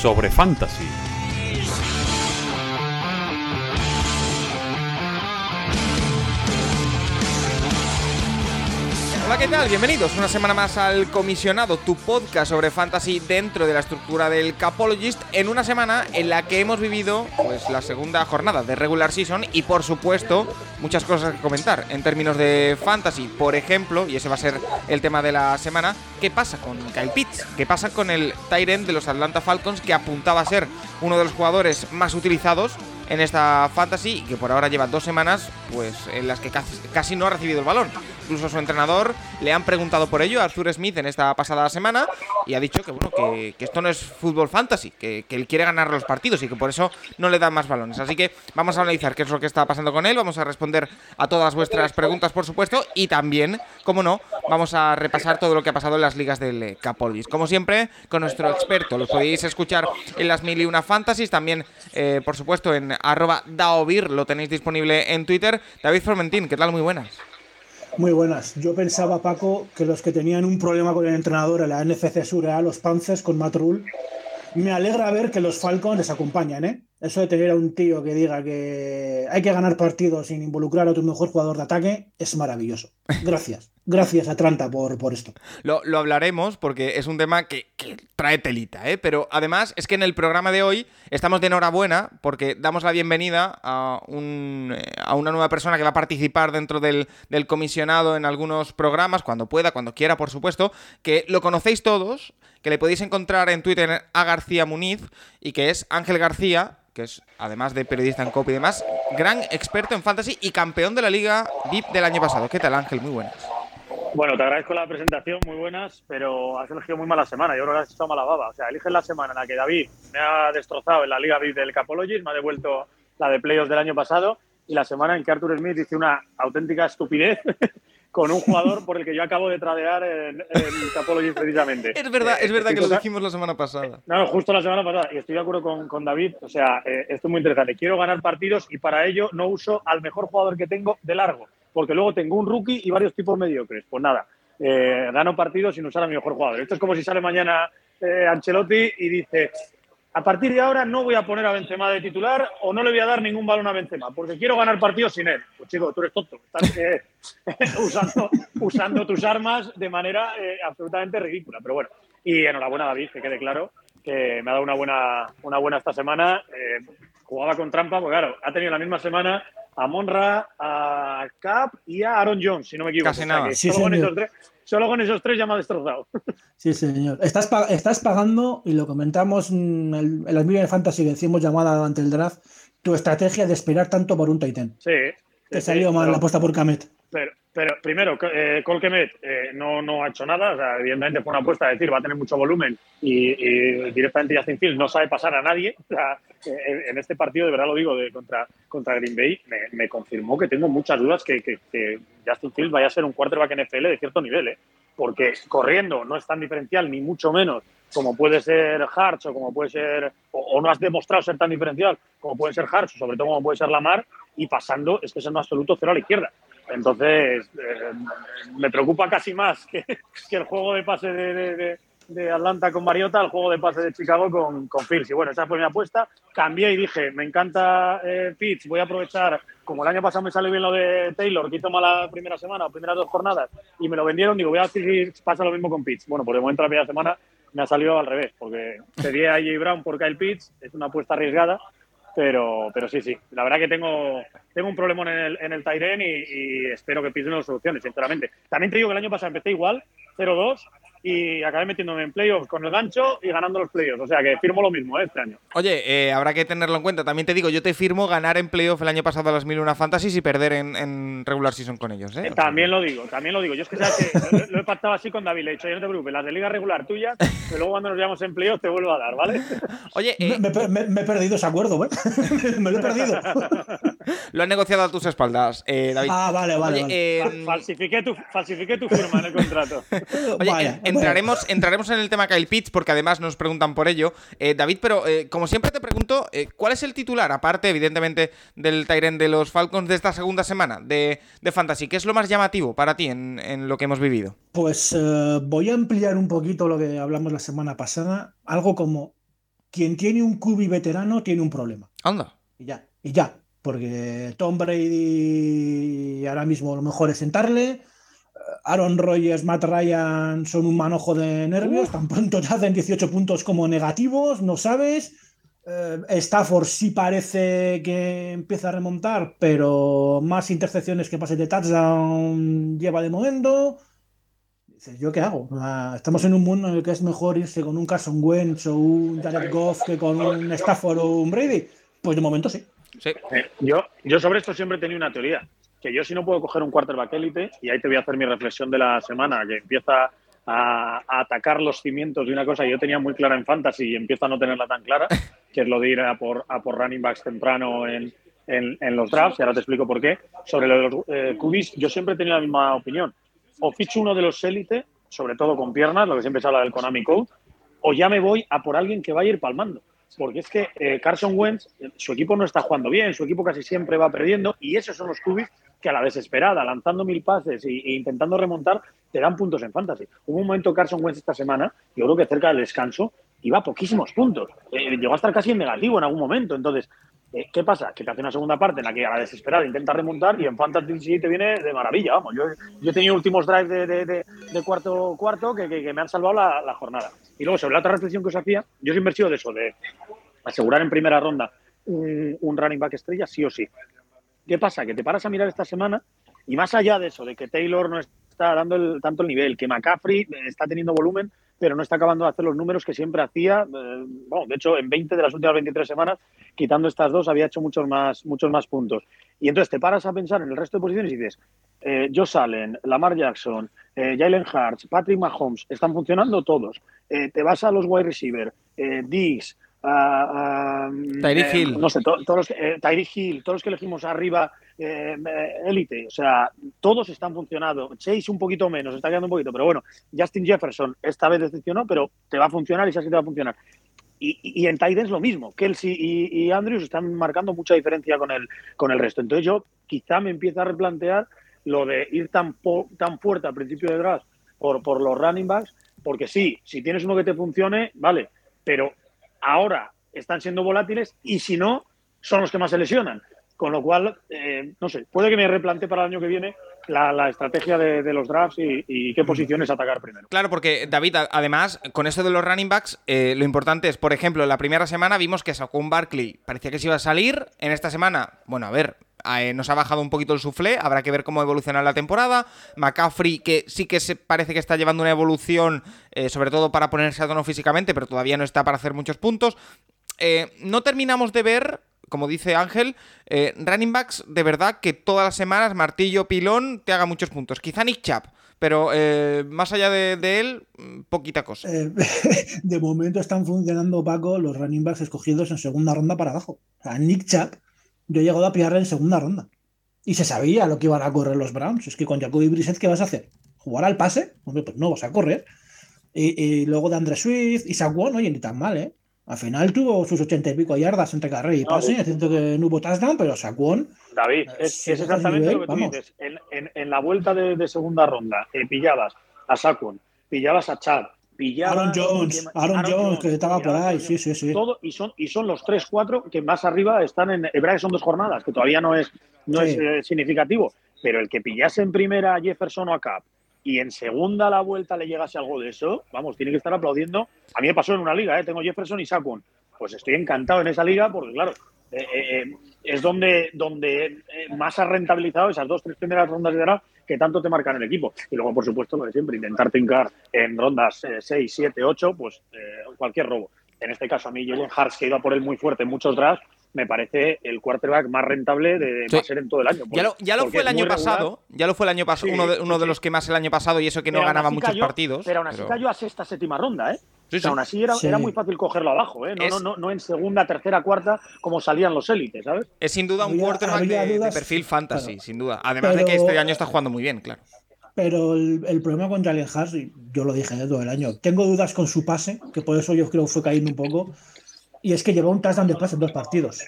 sobre fantasy. ¿Qué tal? Bienvenidos una semana más al Comisionado, tu podcast sobre fantasy dentro de la estructura del Capologist, en una semana en la que hemos vivido pues la segunda jornada de regular season y por supuesto muchas cosas que comentar en términos de fantasy. Por ejemplo, y ese va a ser el tema de la semana, ¿qué pasa con Kyle Pitts? ¿Qué pasa con el Tyrant de los Atlanta Falcons que apuntaba a ser uno de los jugadores más utilizados en esta fantasy y que por ahora lleva dos semanas pues en las que casi, casi no ha recibido el balón. Incluso su entrenador le han preguntado por ello a Arthur Smith en esta pasada semana y ha dicho que bueno que, que esto no es fútbol fantasy, que, que, él quiere ganar los partidos y que por eso no le dan más balones. Así que vamos a analizar qué es lo que está pasando con él, vamos a responder a todas vuestras preguntas por supuesto y también, como no, vamos a repasar todo lo que ha pasado en las ligas del Capolis. Como siempre, con nuestro experto, los podéis escuchar en las mil y una fantasies, también eh, por supuesto en arroba daovir, lo tenéis disponible en Twitter. David Formentín, ¿qué tal? Muy buenas. Muy buenas. Yo pensaba, Paco, que los que tenían un problema con el entrenador en la NFC Sur eran los Panzers con Matt. Me alegra ver que los Falcons les acompañan, ¿eh? Eso de tener a un tío que diga que hay que ganar partidos sin involucrar a tu mejor jugador de ataque es maravilloso. Gracias. Gracias, Atlanta, por, por esto. Lo, lo, hablaremos porque es un tema que, trae telita, ¿eh? Pero además es que en el programa de hoy estamos de enhorabuena porque damos la bienvenida a, un, a una nueva persona que va a participar dentro del, del, comisionado en algunos programas, cuando pueda, cuando quiera, por supuesto, que lo conocéis todos, que le podéis encontrar en Twitter a García Muniz y que es Ángel García, que es, además de periodista en copy y demás, gran experto en fantasy y campeón de la Liga VIP del año pasado. ¿Qué tal, Ángel? Muy buenas. Bueno, te agradezco la presentación, muy buenas, pero has elegido muy mala semana. Yo creo que has hecho mala baba. O sea, eliges la semana en la que David me ha destrozado en la Liga VIP del Capologist, me ha devuelto la de playoffs del año pasado, y la semana en que Arthur Smith dice una auténtica estupidez con un jugador por el que yo acabo de tradear en, en Capologist precisamente. Es verdad, eh, es verdad que lo dijimos la semana pasada. No, justo la semana pasada, y estoy de acuerdo con, con David. O sea, eh, esto es muy interesante. Quiero ganar partidos y para ello no uso al mejor jugador que tengo de largo porque luego tengo un rookie y varios tipos mediocres. Pues nada, eh, gano partidos sin usar a mi mejor jugador. Esto es como si sale mañana eh, Ancelotti y dice, a partir de ahora no voy a poner a Benzema de titular o no le voy a dar ningún balón a Benzema, porque quiero ganar partidos sin él. Pues chico, tú eres tonto. Estás eh, usando, usando, tus armas de manera absolutamente ridícula. Pero bueno, y enhorabuena David, que quede claro que me ha dado una buena, una buena esta semana. jugaba con trampa, porque claro, ha tenido la misma semana a Monra, a Cap y a Aaron Jones, si no me equivoco. Casi nada. O sea, Sí, solo, con esos tres, ya me ha destrozado. Sí, señor. Estás, pa estás pagando, y lo comentamos en, el, en las Million Fantasy que hicimos llamada durante el draft, tu estrategia de esperar tanto por un Titan. Sí. Te salió mal la apuesta por Kamet. Pero, pero primero, eh, Colquemet eh, no, no ha hecho nada. O sea, evidentemente fue una apuesta de decir va a tener mucho volumen y, y directamente Justin Fields no sabe pasar a nadie. O sea, eh, en este partido, de verdad lo digo, de contra, contra Green Bay, me, me confirmó que tengo muchas dudas que, que, que, Justin Fields vaya a ser un quarterback NFL de cierto nivel. ¿eh? Porque corriendo no es tan diferencial, ni mucho menos como puede ser Hartz o como puede ser, o, o, no has demostrado ser tan diferencial como puede ser Hartz, sobre todo como puede ser Lamar, y pasando es que es un absoluto cero a la izquierda. Entonces, eh, me preocupa casi más que, el juego de pase de, de, Atlanta con Mariota, el juego de pase de Chicago con, con Fields. Y bueno, esa fue mi apuesta. Cambié y dije, me encanta eh, Pitts, voy a aprovechar, como el año pasado me salió bien lo de Taylor, que mala primera semana primeras dos jornadas, y me lo vendieron, digo, voy a ver si pasa lo mismo con Pitts. Bueno, pues de momento la primera semana me ha salido al revés, porque pedí a AJ Brown por Kyle Pitts, es una apuesta arriesgada, pero, pero sí, sí. La verdad que tengo, tengo un problema en el, en el Tyren y, espero que Pitts me lo solucione, sinceramente. También te digo que el año pasado empecé igual, 0-2, y acabé metiéndome en playoffs con el gancho y ganando los playoffs. O sea que firmo lo mismo ¿eh? este año. Oye, eh, habrá que tenerlo en cuenta. También te digo, yo te firmo ganar en playoff el año pasado a las 1001 Fantasies y perder en, regular season con ellos. ¿eh? también lo digo, también lo digo. Yo es que, que lo, he pactado así con David. Le he dicho, yo no te preocupes, las de liga regular tuyas, pero luego cuando nos veamos en playoff te vuelvo a dar, ¿vale? Oye, me, he perdido ese acuerdo, ¿eh? me lo he perdido. lo han negociado a tus espaldas, David. Ah, vale, vale. falsifiqué, tu, falsifiqué tu firma en el contrato. Oye, entraremos, entraremos en el tema Kyle Pitts porque además nos preguntan por ello. Eh, David, pero eh, como siempre te pregunto, eh, ¿cuál es el titular, aparte evidentemente del Tyren de los Falcons de esta segunda semana de, Fantasy? ¿Qué es lo más llamativo para ti en, lo que hemos vivido? Pues voy a ampliar un poquito lo que hablamos la semana pasada. Algo como, quien tiene un cubi veterano tiene un problema. Anda. Y ya, y ya. Porque Tom Brady ahora mismo lo mejor es sentarle Aaron Rodgers, Matt Ryan son un manojo de nervios, tan pronto te hacen 18 puntos como negativos, no sabes. Eh, Stafford sí parece que empieza a remontar, pero más intercepciones que pases de touchdown lleva de momento. Dices, ¿yo qué hago? estamos en un mundo en el que es mejor irse con un Carson Wentz o un Jared Goff que con un Stafford o un Brady. Pues de momento sí. sí. Eh, yo, yo sobre esto siempre he tenido una teoría que yo si no puedo coger un quarterback élite, y ahí te voy a hacer mi reflexión de la semana, que empieza a, atacar los cimientos de una cosa que yo tenía muy clara en fantasy y empiezo a no tenerla tan clara, que es lo de ir a por, a por running backs temprano en, en, los drafts, y ahora te explico por qué. Sobre lo de los eh, cubis, yo siempre he tenido la misma opinión. O ficho uno de los élite, sobre todo con piernas, lo que siempre se habla del Konami Code, o ya me voy a por alguien que vaya a ir palmando porque es que eh, Carson Wentz, su equipo no está jugando bien, su equipo casi siempre va perdiendo y esos son los cubis que a la desesperada, lanzando mil pases e, intentando remontar, te dan puntos en fantasy. Hubo un momento Carson Wentz esta semana, yo creo que cerca del descanso, iba a poquísimos puntos. Eh, llegó a estar casi en negativo en algún momento. Entonces, eh, ¿qué pasa? Que te hace una segunda parte en la que a la desesperada intenta remontar y en fantasy te viene de maravilla. Vamos, yo, yo he tenido últimos drives de, cuarto cuarto que, me han salvado la, jornada. Y luego, sobre la otra reflexión que os hacía, yo siempre he sido de eso, de asegurar en primera ronda un running back estrella, sí o sí. ¿Qué pasa? Que te paras a mirar esta semana y más allá de eso, de que Taylor no está dando tanto el nivel, que McCaffrey está teniendo volumen, pero no está acabando de hacer los números que siempre hacía. Eh, de hecho, en 20 de las últimas 23 semanas, quitando estas dos, había hecho muchos más, muchos más puntos. Y entonces te paras a pensar en el resto de posiciones y dices, eh, Josh Allen, Lamar Jackson, eh, Jalen Hurts, Patrick Mahomes, están funcionando todos. Eh, te vas a los wide receiver, Diggs, Tyreek Hill. No sé, todos los, Hill, todos los que elegimos arriba, élite, o sea, todos están funcionando. Chase un poquito menos, está quedando un poquito, pero bueno, Justin Jefferson esta vez decepcionó, pero te va a funcionar y sí te va a funcionar. Y, y, en Titans lo mismo. Kelsey y, y, Andrews están marcando mucha diferencia con el, con el resto. Entonces yo quizá me empiezo a replantear lo de ir tan, tan fuerte al principio de draft por, por los running backs, porque sí, si tienes uno que te funcione, vale, pero ahora están siendo volátiles y si no, son los que más se lesionan. Con lo cual, eh, no sé, puede que me replante para el año que viene la, estrategia de, los drafts y, qué posiciones atacar primero. Claro, porque David, además, con eso de los running backs, eh, lo importante es, por ejemplo, la primera semana vimos que sacó un Barkley, parecía que se iba a salir. En esta semana, bueno, a ver, eh, nos ha bajado un poquito el suflé, habrá que ver cómo evoluciona la temporada. McCaffrey, que sí que se parece que está llevando una evolución, sobre todo para ponerse a tono físicamente, pero todavía no está para hacer muchos puntos. no terminamos de ver como dice Ángel, eh, running backs de verdad que todas las semanas, martillo, pilón, te haga muchos puntos. Quizá Nick Chap, pero eh, más allá de, él, mm, poquita cosa. Eh, de momento están funcionando, Paco, los running backs escogidos en segunda ronda para abajo. O Nick Chap, yo he llegado a pillarle en segunda ronda. Y se sabía lo que iban a correr los Browns. Es que con Jacoby Brissett, ¿qué vas a hacer? ¿Jugar al pase? Hombre, pues no vas a correr. Y, luego de Andre Swift y Saquon, oye, ni tan mal, ¿eh? Al final tuvo sus ochenta y pico yardas entre carrera y pase, haciendo que no hubo touchdown, pero Saquon. David, eh, es, exactamente lo que tú dices. En, la vuelta de, segunda ronda, eh, pillabas a Saquon, pillabas a Chad, pillabas. Aaron Jones, Aaron, Jones, que estaba por ahí, sí, sí, sí. Todo, y, son, y son los tres, cuatro que más arriba están en. Es verdad que son dos jornadas, que todavía no es, no es eh, significativo, pero el que pillase en primera a Jefferson o a Cap y en segunda la vuelta le llegase algo de eso, vamos, tiene que estar aplaudiendo. A mí me pasó en una liga, ¿eh? tengo Jefferson y Saquon. Pues estoy encantado en esa liga porque, claro, eh, eh, es donde, donde más ha rentabilizado esas dos, tres primeras rondas de draft que tanto te marcan el equipo. Y luego, por supuesto, lo de siempre, intentar tincar en rondas 6, 7, 8, pues eh, cualquier robo. En este caso, a mí, Jalen Hartz, que iba por él muy fuerte en muchos drafts, me parece el quarterback más rentable de Sí. va a ser en todo el año. Ya lo, ya lo Porque fue el año regular. pasado, ya lo fue el año pasado, Sí, uno, de, uno sí, de sí. los que más el año pasado y eso que no Pero ganaba muchos cayó- partidos. Pero aún así cayó a sexta, séptima ronda, ¿eh? Sí, O sea, sí. aún así era, Sí. era muy fácil cogerlo abajo, ¿eh? No, Es- no, no, no en segunda, tercera, cuarta, como salían los élites, ¿sabes? Es sin duda un Había- quarterback había de, perfil fantasy, sin duda. Además de que este año está jugando muy bien, claro. Pero el, el problema con Jalen Hurts, y yo lo dije ¿eh? todo el año, tengo dudas con su pase, que por eso yo creo que fue cayendo un poco, y es que lleva un touchdown de pase en dos partidos.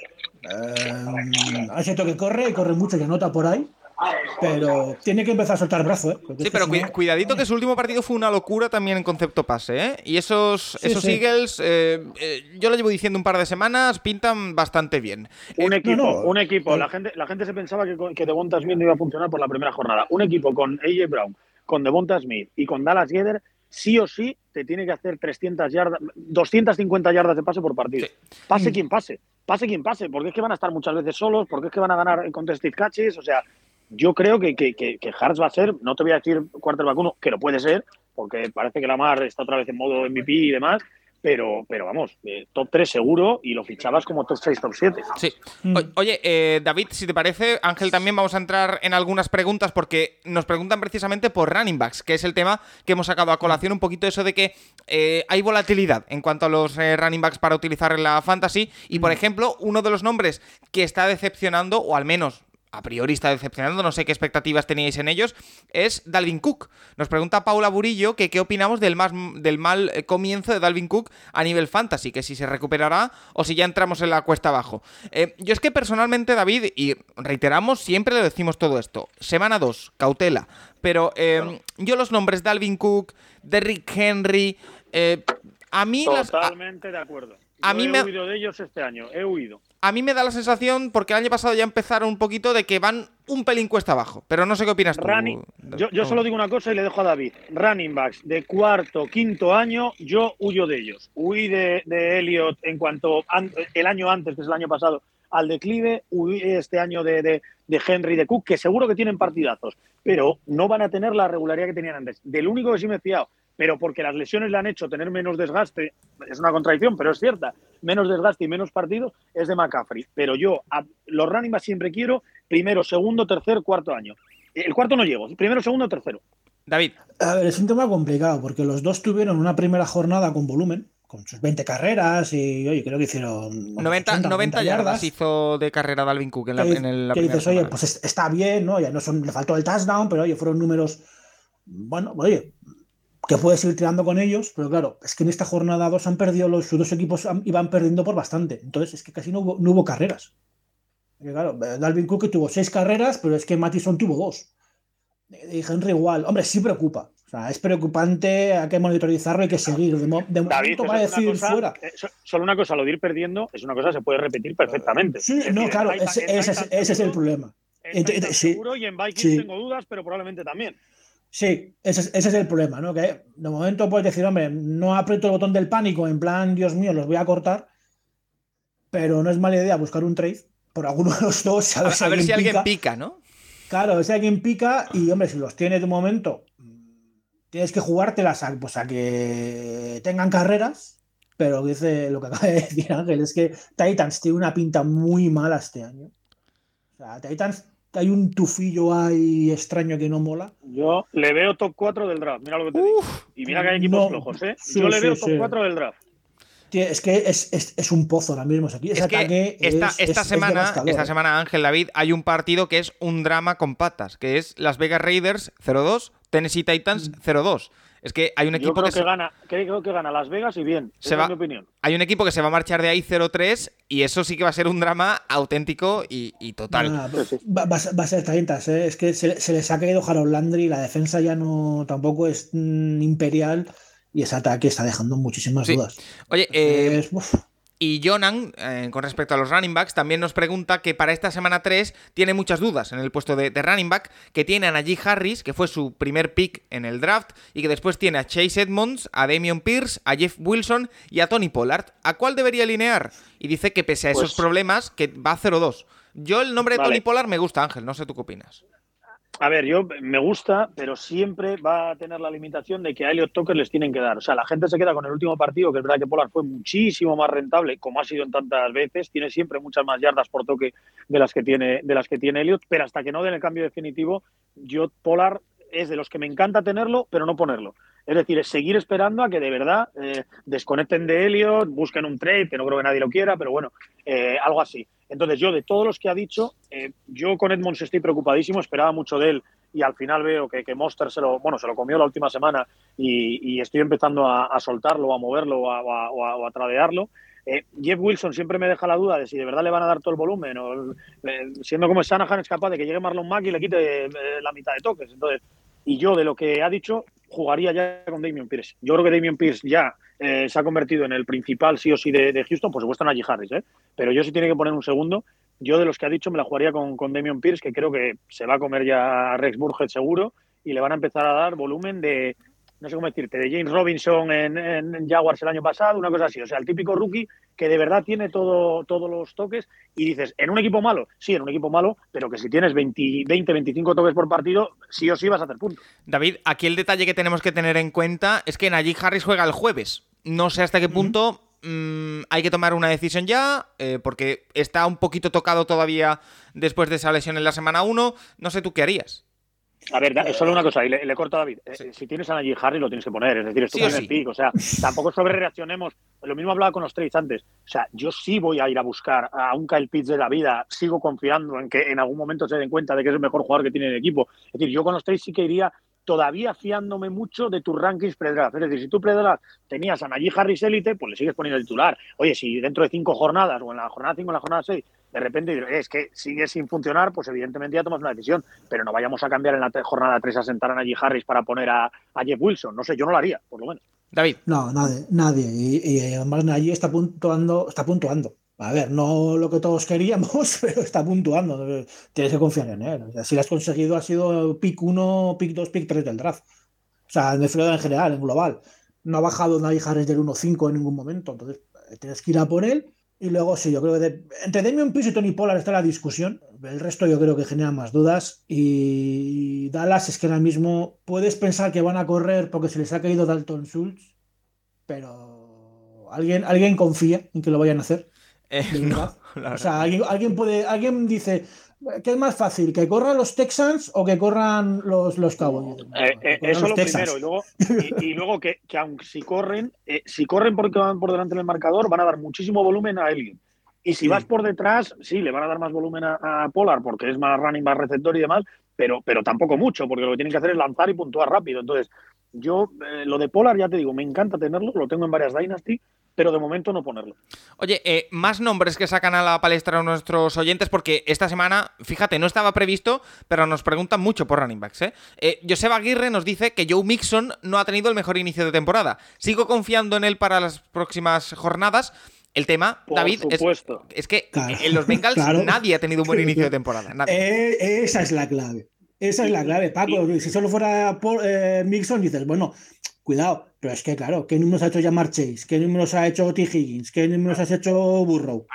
Eh, es cierto que corre, y corre mucho y anota por ahí, pero tiene que empezar a soltar brazo, ¿eh? Porque Sí, pero no- cuidadito que su último partido fue una locura también en concepto pase, ¿eh? Y esos, Sí, esos sí. Eagles, eh, eh, yo lo llevo diciendo un par de semanas, pintan bastante bien. Un Eh, equipo, no. un equipo. La gente, la gente se pensaba que, que Devonta Smith no iba a funcionar por la primera jornada. Un equipo con AJ Brown, con Devonta Smith y con Dallas Geder, sí o sí te tiene que hacer 300 yardas, 250 yardas de pase por partido. Pase Mm. quien pase, pase quien pase, porque es que van a estar muchas veces solos, porque es que van a ganar en contested catches, o sea, yo creo que, que, que, que Hartz va a ser, no te voy a decir quarterback uno, que lo puede ser, porque parece que Lamar está otra vez en modo MVP y demás, pero, pero vamos, eh, top 3 seguro y lo fichabas como top 6, top 7. Sí. Mm. O- oye, eh, David, si te parece, Ángel, también vamos a entrar en algunas preguntas porque nos preguntan precisamente por running backs, que es el tema que hemos sacado a colación un poquito eso de que eh, hay volatilidad en cuanto a los eh, running backs para utilizar en la fantasy. Y por ejemplo, uno de los nombres que está decepcionando, o al menos a priori está decepcionando, no sé qué expectativas teníais en ellos, es Dalvin Cook. Nos pregunta Paula Burillo que qué opinamos del, más, del mal eh, comienzo de Dalvin Cook a nivel fantasy, que si se recuperará o si ya entramos en la cuesta abajo. Eh, yo es que personalmente, David, y reiteramos, siempre le decimos todo esto, semana 2, cautela, pero eh, yo los nombres Dalvin Cook, Derrick Henry, eh, a mí las... a- Totalmente de acuerdo. a mí he me- huido de ellos este año, he huido. A mí me da la sensación, porque el año pasado ya empezaron un poquito de que van un pelín cuesta abajo, pero no sé qué opinas tú. Running, yo, yo solo digo una cosa y le dejo a David. Running backs de cuarto, quinto año, yo huyo de ellos. Huí de, de Elliot en cuanto an- el año antes, que es el año pasado, al declive. Huí este año de, de, de Henry, de Cook, que seguro que tienen partidazos, pero no van a tener la regularidad que tenían antes. Del único que sí me he fiado, pero porque las lesiones le han hecho tener menos desgaste, es una contradicción, pero es cierta, menos desgaste y menos partidos, es de McCaffrey. Pero yo, a- los running backs siempre quiero primero, segundo, tercer, cuarto año. El cuarto no llego, primero, segundo, tercero. David, A ver, es un tema complicado porque los dos tuvieron una primera jornada con volumen, con sus 20 carreras y, oye, creo que hicieron 90, 80, 90 yardas hizo de carrera Dalvin Cook en la, que, en el- la que primera dices, oye, pues es- está bien, ¿no? Ya no son, le faltó el touchdown, pero oye, fueron números, bueno, oye, que puedes ir tirando con ellos, pero claro, es que en esta jornada dos han perdido, los, sus dos equipos han- iban perdiendo por bastante, entonces es que casi no hubo, no hubo carreras. Porque, claro, Dalvin Cook tuvo seis carreras, pero es que Mattison tuvo dos. Y Henry igual. Hombre, sí preocupa. O sea, es preocupante, hay que monitorizarlo, hay que seguir. De, de David, momento va a decir cosa- fuera. so- solo una cosa, lo de ir perdiendo es una cosa que se puede repetir perfectamente. Sí, Es no, decir, claro, en ese, en ese ese es el seguro, problema. en Titan sí, seguro y en Vikings sí. tengo dudas, pero probablemente también. Sí, ese es, ese es el problema, ¿no? Que de momento puedes decir, hombre, no aprieto el botón del pánico, en plan, Dios mío, los voy a cortar, pero no es mala idea buscar un trade por alguno de los dos. A, A ver, a ver si alguien pica. pica, ¿no? Claro, si alguien pica y, hombre, si los tienes de momento, tienes que jugártelas a, pues, a que tengan carreras, pero dice lo que acaba de decir Ángel, es que Titans tiene una pinta muy mala este año. O sea, Titans, hay un tufillo ahí extraño que no mola. Yo le veo top 4 del draft, mira lo que te digo. Y mira que hay equipos no. flojos, ¿eh? Sí, Yo le sí, veo top sí. 4 del draft. Es que es, es- es un pozo ahora mismo. Aquí. Ese Es que ataque esta, es- esta es- es semana, esta semana, Ángel David, hay un partido que es un drama con patas, que es Las Vegas Raiders 0-2, Tennessee Titans Mm. 0-2. Es que hay un Yo equipo creo que, que, se, gana, creo que gana Las Vegas y bien. Se Esa va- es mi opinión. hay un equipo que se va a marchar de ahí 0-3 y eso sí que va a ser un drama auténtico y, y total. Ah, sí. va, va a ser- va a ser Titans, ¿eh? Es que se, se les ha caído Harold Landry, la defensa ya no tampoco es mm, imperial y ese ataque está dejando muchísimas Sí. dudas. Oye, eh, Es- uf, Y Jonan, eh, con respecto a los running backs, también nos pregunta que para esta semana 3 tiene muchas dudas en el puesto de, de running back, que tiene a Najee Harris, que fue su primer pick en el draft, y que después tiene a Chase Edmonds, a Damian Pierce, a Jeff Wilson y a Tony Pollard. ¿A cuál debería alinear? Y dice que pese a esos Pues- problemas, que va 0-2. Yo el nombre de Vale. Tony Pollard me gusta, Ángel, no sé tú qué opinas. A ver, yo me gusta, pero siempre va a tener la limitación de que a Elliot Tucker les tienen que dar. O sea, la gente se queda con el último partido, que es verdad que Polar fue muchísimo más rentable, como ha sido en tantas veces. Tiene siempre muchas más yardas por toque de las que tiene, de las que tiene Elliot, pero hasta que no den el cambio definitivo, yo Polar es de los que me encanta tenerlo, pero no ponerlo. Es decir, es seguir esperando a que de verdad eh, desconecten de Elliot, busquen un trade, que no creo que nadie lo quiera, pero bueno, eh, algo así. Entonces, yo de todos los que ha dicho, eh, yo con Edmonds estoy preocupadísimo, esperaba mucho de él y al final veo que, que Monster se lo, bueno, se lo comió la última semana y, estoy empezando a, soltarlo, a moverlo o a, a, tradearlo. Jeff Wilson siempre me deja la duda de si de verdad le van a dar todo el volumen o siendo como Shanahan es capaz de que llegue Marlon Mack y le quite la mitad de toques. Entonces, y yo, de lo que ha dicho, jugaría ya con Damian Pierce. Yo creo que Damian Pierce ya eh, se ha convertido en el principal sí o sí de, Houston, por supuesto Najee Harris, ¿eh? pero yo si tiene que poner un segundo, yo de los que ha dicho me la jugaría con, con Damian Pierce, que creo que se va a comer ya a Rex Burgett seguro, y le van a empezar a dar volumen de, no sé cómo decirte, de James Robinson en, Jaguars el año pasado, una cosa así. O sea, el típico rookie que de verdad tiene todo, todos los toques y dices, ¿en un equipo malo? Sí, en un equipo malo, pero que si tienes 20, 20 25 toques por partido, sí o sí vas a hacer puntos. David, aquí el detalle que tenemos que tener en cuenta es que Najee Harris juega el jueves. No sé hasta qué punto mm, hay que tomar una decisión ya, eh, porque está un poquito tocado todavía después de esa lesión en la semana 1. No sé tú qué harías. A ver, es solo una cosa, y le, corto a David. Eh, si tienes a Najee Harry, lo tienes que poner. Es decir, esto sí, el pick. O sea, tampoco sobre reaccionemos. Lo mismo hablaba con los trades antes. O sea, yo sí voy a ir a buscar a un Kyle Pitts de la vida. Sigo confiando en que en algún momento se den cuenta de que es el mejor jugador que tiene el equipo. Es decir, yo con los trades sí que iría todavía fiándome mucho de tus rankings pre-draft. Es decir, si tú pre-draft tenías a Najee Harris élite, pues le sigues poniendo el titular. Oye, si dentro de cinco jornadas, o en la jornada 5 o en la jornada 6, de repente es que sigue sin funcionar, pues evidentemente ya tomas una decisión. Pero no vayamos a cambiar en la jornada 3 a sentar a Najee Harris para poner a, Jeff Wilson. No sé, yo no lo haría, por lo menos. David. No, nadie. nadie. Y, además Najee está puntuando, está puntuando. A ver, no lo que todos queríamos, pero está puntuando. Tienes que confiar en él. si lo has conseguido, ha sido pick 1, pick 2, pick 3 del draft. O sea, en el en general, en global. No ha bajado Najee Harris del 1-5 en ningún momento. Entonces, tienes que ir a por él y luego sí, yo creo que entre Damian Pierce y Tony Pollard está la discusión. El resto yo creo que genera más dudas. Y Dallas es que ahora mismo puedes pensar que van a correr porque se les ha caído Dalton Schultz, pero alguien, alguien confía en que lo vayan a hacer. Eh, o sea, alguien, alguien, puede, alguien dice, ¿Qué es más fácil? ¿Que corran los Texans o que corran los, los Cowboys? Eh, eh, eso es lo primero. Y luego, y, luego que, que, aunque si corren, eh, si corren porque van por delante del marcador, van a dar muchísimo volumen a Elliot. Y si vas por detrás, sí, le van a dar más volumen a, Polar porque es más running, más receptor y demás, pero, pero tampoco mucho, porque lo que tienen que hacer es lanzar y puntuar rápido. Entonces, yo, lo de Polar, ya te digo, me encanta tenerlo, lo tengo en varias Dynasty, pero de momento no ponerlo. Oye, eh, más nombres que sacan a la palestra nuestros oyentes, porque esta semana, fíjate, no estaba previsto, pero nos preguntan mucho por running backs. ¿eh? eh Joseba Aguirre nos dice que Joe Mixon no ha tenido el mejor inicio de temporada. Sigo confiando en él para las próximas jornadas. El tema, David, es, que en los Bengals nadie ha tenido un buen inicio de temporada. Eh, esa es la clave. Esa es la clave, Paco. Si solo fuera por, Mixon, dices, bueno, cuidado, pero es que, claro, ¿qué números ha hecho Jamar Chase? ¿Qué números ha hecho T. Higgins? ¿Qué números has hecho Burrow?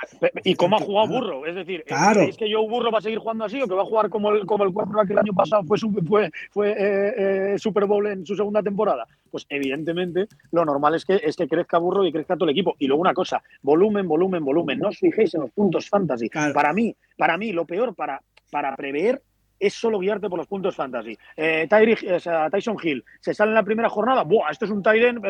¿Y cómo ha jugado Burrow? Es decir, ¿es que Joe Burrow va a seguir jugando así o que va a jugar como el, como el que el año pasado fue, fue, fue eh, eh, Super Bowl en su segunda temporada? Pues evidentemente lo normal es que, es que crezca Burrow y crezca todo el equipo. Y luego una cosa, volumen, volumen, volumen. No os fijéis en los puntos fantasy. Para mí, para mí, lo peor para, para prever es solo guiarte por los puntos fantasy. Eh, Tyson Hill se sale en la primera jornada, ¡buah! Esto es un Tyren.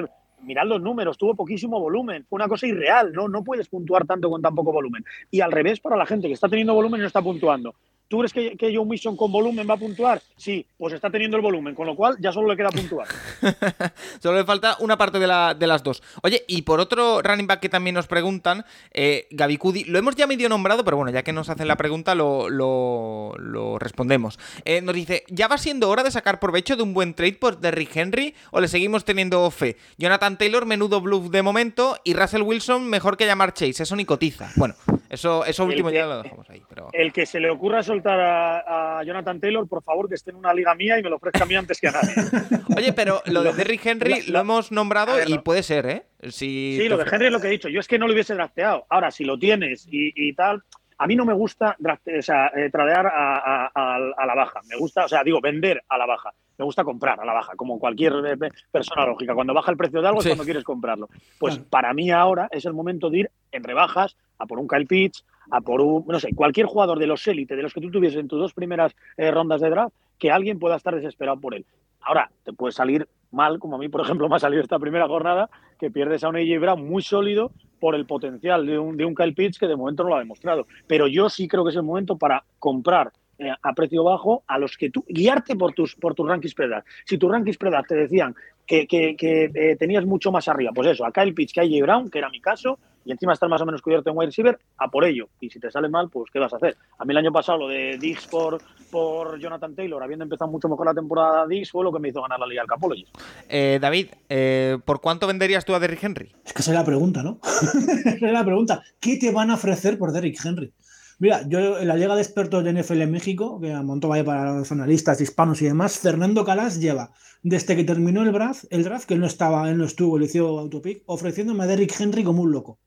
Mirad los números, tuvo poquísimo volumen, fue una cosa irreal, ¿no? No puedes puntuar tanto con tan poco volumen. Y al revés, para la gente que está teniendo volumen no está puntuando. ¿Tú crees que, que Joe Mixon con volumen va a puntuar? Sí, pues está teniendo el volumen, con lo cual ya solo le queda puntuar. solo le falta una parte de, la, de, las dos. Oye, y por otro running back que también nos preguntan, eh, Gaby Cudi, lo hemos ya medio nombrado, pero bueno, ya que nos hacen la pregunta, lo, lo, respondemos. Eh, nos dice, ¿ya va siendo hora de sacar provecho de un buen trade por Derrick Henry o le seguimos teniendo fe? Jonathan Taylor, menudo bluff de momento, y Russell Wilson, mejor que llamar Chase, eso ni cotiza. Bueno, eso, eso último ya lo dejamos ahí. Pero... El que se le ocurra soltar a, Jonathan Taylor, por favor, que esté en una liga mía y me lo ofrezca a mí antes que a nadie. Oye, pero lo de Derrick Henry lo hemos nombrado y puede ser, ¿eh? sí, lo de Henry es lo que he dicho. Yo es que no lo hubiese drafteado. Ahora, si lo tienes y, tal, a mí no me gusta o sea, eh, tradear a, a, la baja. Me gusta, o sea, digo, vender a la baja. Me gusta comprar a la baja, como cualquier eh, persona lógica. Cuando baja el precio de algo es cuando quieres comprarlo. Pues para mí ahora es el momento de ir en rebajas a por un Kyle Pitts, a por un, no sé, cualquier jugador de los élite, de los que tú tuvieses en tus dos primeras eh, rondas de draft, que alguien pueda estar desesperado por él. Ahora, te puede salir mal, como a mí, por ejemplo, me ha salido esta primera jornada, que pierdes a un AJ Brown muy sólido por el potencial de un, de un Kyle Pitts que de momento no lo ha demostrado. Pero yo sí creo que es el momento para comprar eh, a precio bajo a los que tú guiarte por tus por tus rankings predar. Si tus rankings predar te decían que, que, eh, tenías mucho más arriba, pues eso, a Kyle Pitts, que a AJ Brown, que era mi caso, y encima estar más o menos cubierto en wide receiver, a por ello. Y si te sale mal, pues ¿qué vas a hacer? A mí el año pasado lo de Dix por, por Jonathan Taylor, habiendo empezado mucho mejor la temporada Dix, fue lo que me hizo ganar la Liga al Capology. Eh, David, eh, ¿por cuánto venderías tú a Derrick Henry? Es que esa es la pregunta, ¿no? esa es la pregunta. ¿Qué te van a ofrecer por Derrick Henry? Mira, yo en la Liga de Expertos de NFL en México, que montó ahí para los analistas hispanos y demás, Fernando Calas lleva, desde que terminó el draft, el draft, que él no estaba, él no estuvo, le hizo autopic, ofreciéndome a Derrick Henry como un loco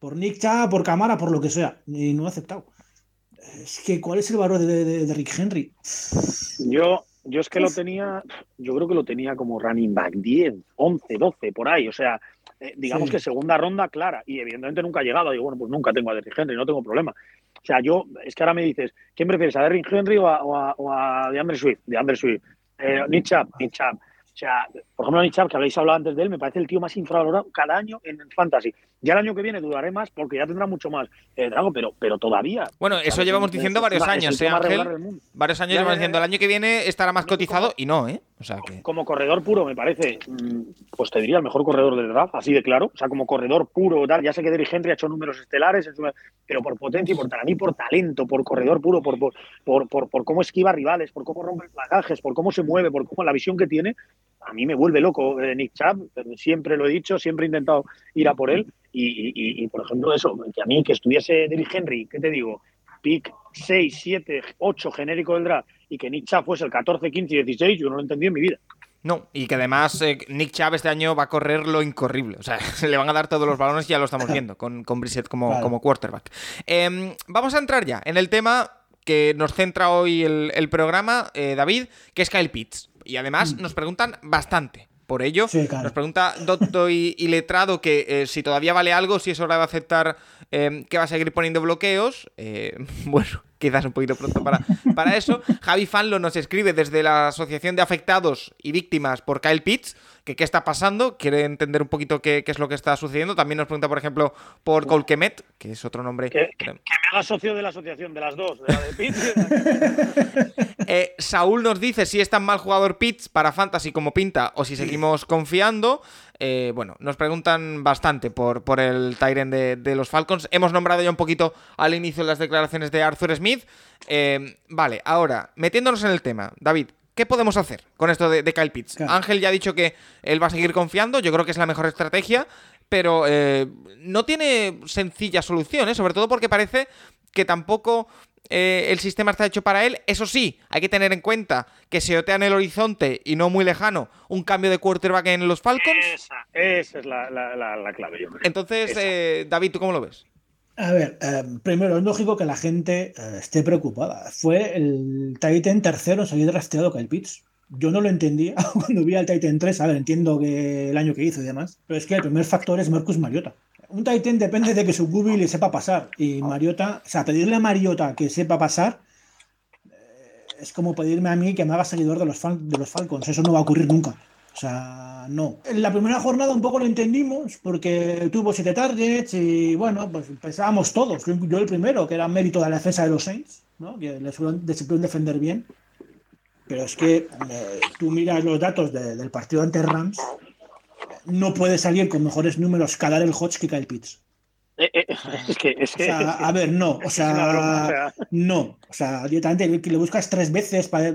por Nick por cámara, por lo que sea. Y no ha aceptado. Es que, ¿cuál es el valor de, Rick Henry? Yo, yo es que lo tenía, yo creo que lo tenía como running back 10, 11, 12, por ahí. O sea, eh, digamos que segunda ronda clara. Y evidentemente nunca ha llegado. Digo, bueno, pues nunca tengo a Derrick Henry, no tengo problema. O sea, yo, es que ahora me dices, ¿quién prefieres, a Derrick Henry o a, o a, DeAndre Swift? DeAndre Swift. Eh, Nick Chubb, Nick Chubb. O sea, por ejemplo, Nick Chubb, que habéis hablado antes de él, me parece el tío más infravalorado cada año en Fantasy. Ya el año que viene dudaré más porque ya tendrá mucho más eh, Drago, pero, pero todavía. Bueno, eso llevamos diciendo varios años, ¿eh, Ángel? Varios años llevamos diciendo el año que viene estará más cotizado y no, ¿eh? O sea que... Como corredor puro, me parece, mm, pues te diría el mejor corredor del draft, así de claro. O sea, como corredor puro, tal. Ya sé que Derrick Henry ha hecho números estelares, pero por potencia y por, mí por talento, por corredor puro, por, por, por, por, cómo esquiva rivales, por cómo rompe bagajes, por cómo se mueve, por cómo la visión que tiene, a mí me vuelve loco eh, Nick Chubb. Siempre lo he dicho, siempre he intentado ir a por él y, por ejemplo, eso, que a mí que estuviese Derrick Henry, ¿qué te digo? Pick 6, 7, 8 genérico del draft y que Nick Chubb fuese el 14, 15 y 16, yo no lo entendí en mi vida. No, y que además eh, Nick Chubb este año va a correr lo incorrible. O sea, se le van a dar todos los balones y ya lo estamos viendo con, con Brissett como, como quarterback. Em, vamos a entrar ya en el tema que nos centra hoy el, programa, eh, David, que es Kyle Pitts. Y además mm. nos preguntan bastante por ello. Nos pregunta Doctor y, Letrado que eh, si todavía vale algo, si es hora de aceptar eh, que va a seguir poniendo bloqueos. Eh, bueno, quizás un poquito pronto para, para eso. Javi Fanlo nos escribe desde la Asociación de Afectados y Víctimas por Kyle Pitts que qué está pasando, quiere entender un poquito qué, es lo que está sucediendo. También nos pregunta, por ejemplo, por Colquemet, que es otro nombre. Que, me haga socio de la asociación de las dos, de la de Pitts. Eh, Saúl nos dice si es tan mal jugador Pitts para Fantasy como pinta o si seguimos confiando. Eh, bueno, nos preguntan bastante por, por el Tyren de, los Falcons. Hemos nombrado ya un poquito al inicio las declaraciones de Arthur Smith. Eh, vale, ahora, metiéndonos en el tema, David, ¿Qué podemos hacer con esto de, Kyle Pitts? Ángel ya ha dicho que él va a seguir confiando, yo creo que es la mejor estrategia, pero eh, no tiene sencilla solución, ¿eh? sobre todo porque parece que tampoco eh, el sistema está hecho para él. Eso sí, hay que tener en cuenta que se otea en el horizonte y no muy lejano un cambio de quarterback en los Falcons. Esa, es la, clave, yo creo. Entonces, David, ¿tú cómo lo ves? A ver, eh, primero es lógico que la gente eh, esté preocupada. Fue el Titan tercero en salir rastreado Kyle Pitts. Yo no lo entendía cuando vi al Titan 3. A ver, entiendo que el año que hizo y demás. Pero es que el primer factor es Marcus Mariota. Un Titan depende de que su Google le sepa pasar. Y Mariota, o sea, pedirle a Mariota que sepa pasar eh, es como pedirme a mí que me haga seguidor de los, de los Falcons. Eso no va a ocurrir nunca. O sea, no. En la primera jornada un poco lo entendimos porque tuvo siete targets y bueno, pues pensábamos todos, yo el primero, que era mérito de la defensa de los Saints, ¿no? que les supieron defender bien. Pero es que eh, tú miras los datos del partido ante Rams, no puede salir con mejores números Kadar el Hodge que Kyle Pitts. Eh, eh, es que, es que, a ver, no, o sea, no, o sea, directamente le buscas tres veces para.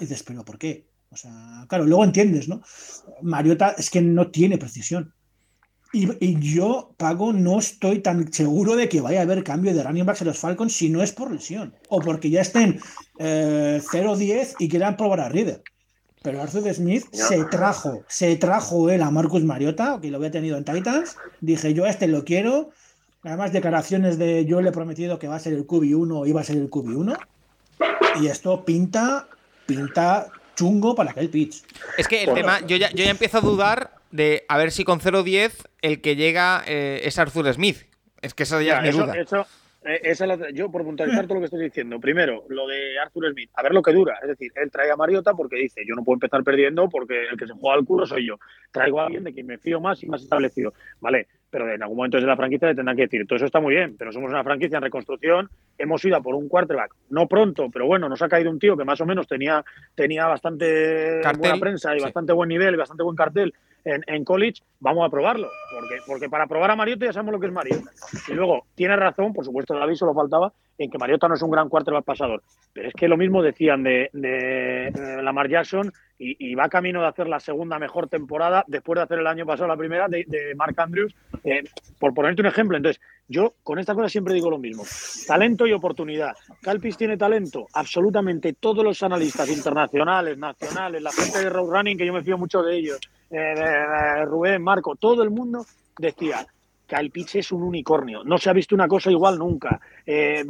Dices, pero ¿por qué? O sea, claro, luego entiendes, ¿no? Mariota es que no tiene precisión. Y, yo, Pago, no estoy tan seguro de que vaya a haber cambio de running backs en los Falcons si no es por lesión. O porque ya estén eh, 0-10 y quieran probar a Reader. Pero Arthur Smith se trajo, se trajo él a Marcus Mariota, que lo había tenido en Titans. Dije, yo a este lo quiero. Además, declaraciones de yo le he prometido que va a ser el QB1 o iba a ser el QB1. Y esto pinta, pinta chungo para aquel pitch. Es que el tema, yo ya, yo ya empiezo a dudar de a ver si con 0-10 el que llega eh, es Arthur Smith. Es que esa ya, es mi eso, duda. eso, eh, esa es la- yo, por puntualizar todo lo que estoy diciendo, primero, lo de Arthur Smith, a ver lo que dura. Es decir, él trae a Mariota porque dice, yo no puedo empezar perdiendo porque el que se juega al culo soy yo. Traigo a alguien de quien me fío más y más establecido. Vale, pero en algún momento desde la franquicia le tendrán que decir, todo eso está muy bien, pero somos una franquicia en reconstrucción, hemos ido a por un quarterback, no pronto, pero bueno, nos ha caído un tío que más o menos tenía, tenía bastante Cartel, buena prensa y sí. bastante buen nivel y bastante buen cartel en, en college, vamos a probarlo. Porque, porque para probar a Mariota ya sabemos lo que es Mariota. Y luego, tiene razón, por supuesto, David solo faltaba, en que Mariota no es un gran quarterback pasador. Pero es que lo mismo decían de, de, eh, Lamar Jackson y, va camino de hacer la segunda mejor temporada después de hacer el año pasado la primera de, Mark Andrews. eh, por ponerte un ejemplo, entonces, yo con esta cosa siempre digo lo mismo. Talento y oportunidad. Calpis tiene talento. Absolutamente todos los analistas internacionales, nacionales, la gente de Road Running, que yo me fío mucho de ellos, eh, Rubén, Marco, todo el mundo decía, Pitts es un unicornio, no se ha visto una cosa igual nunca. Eh,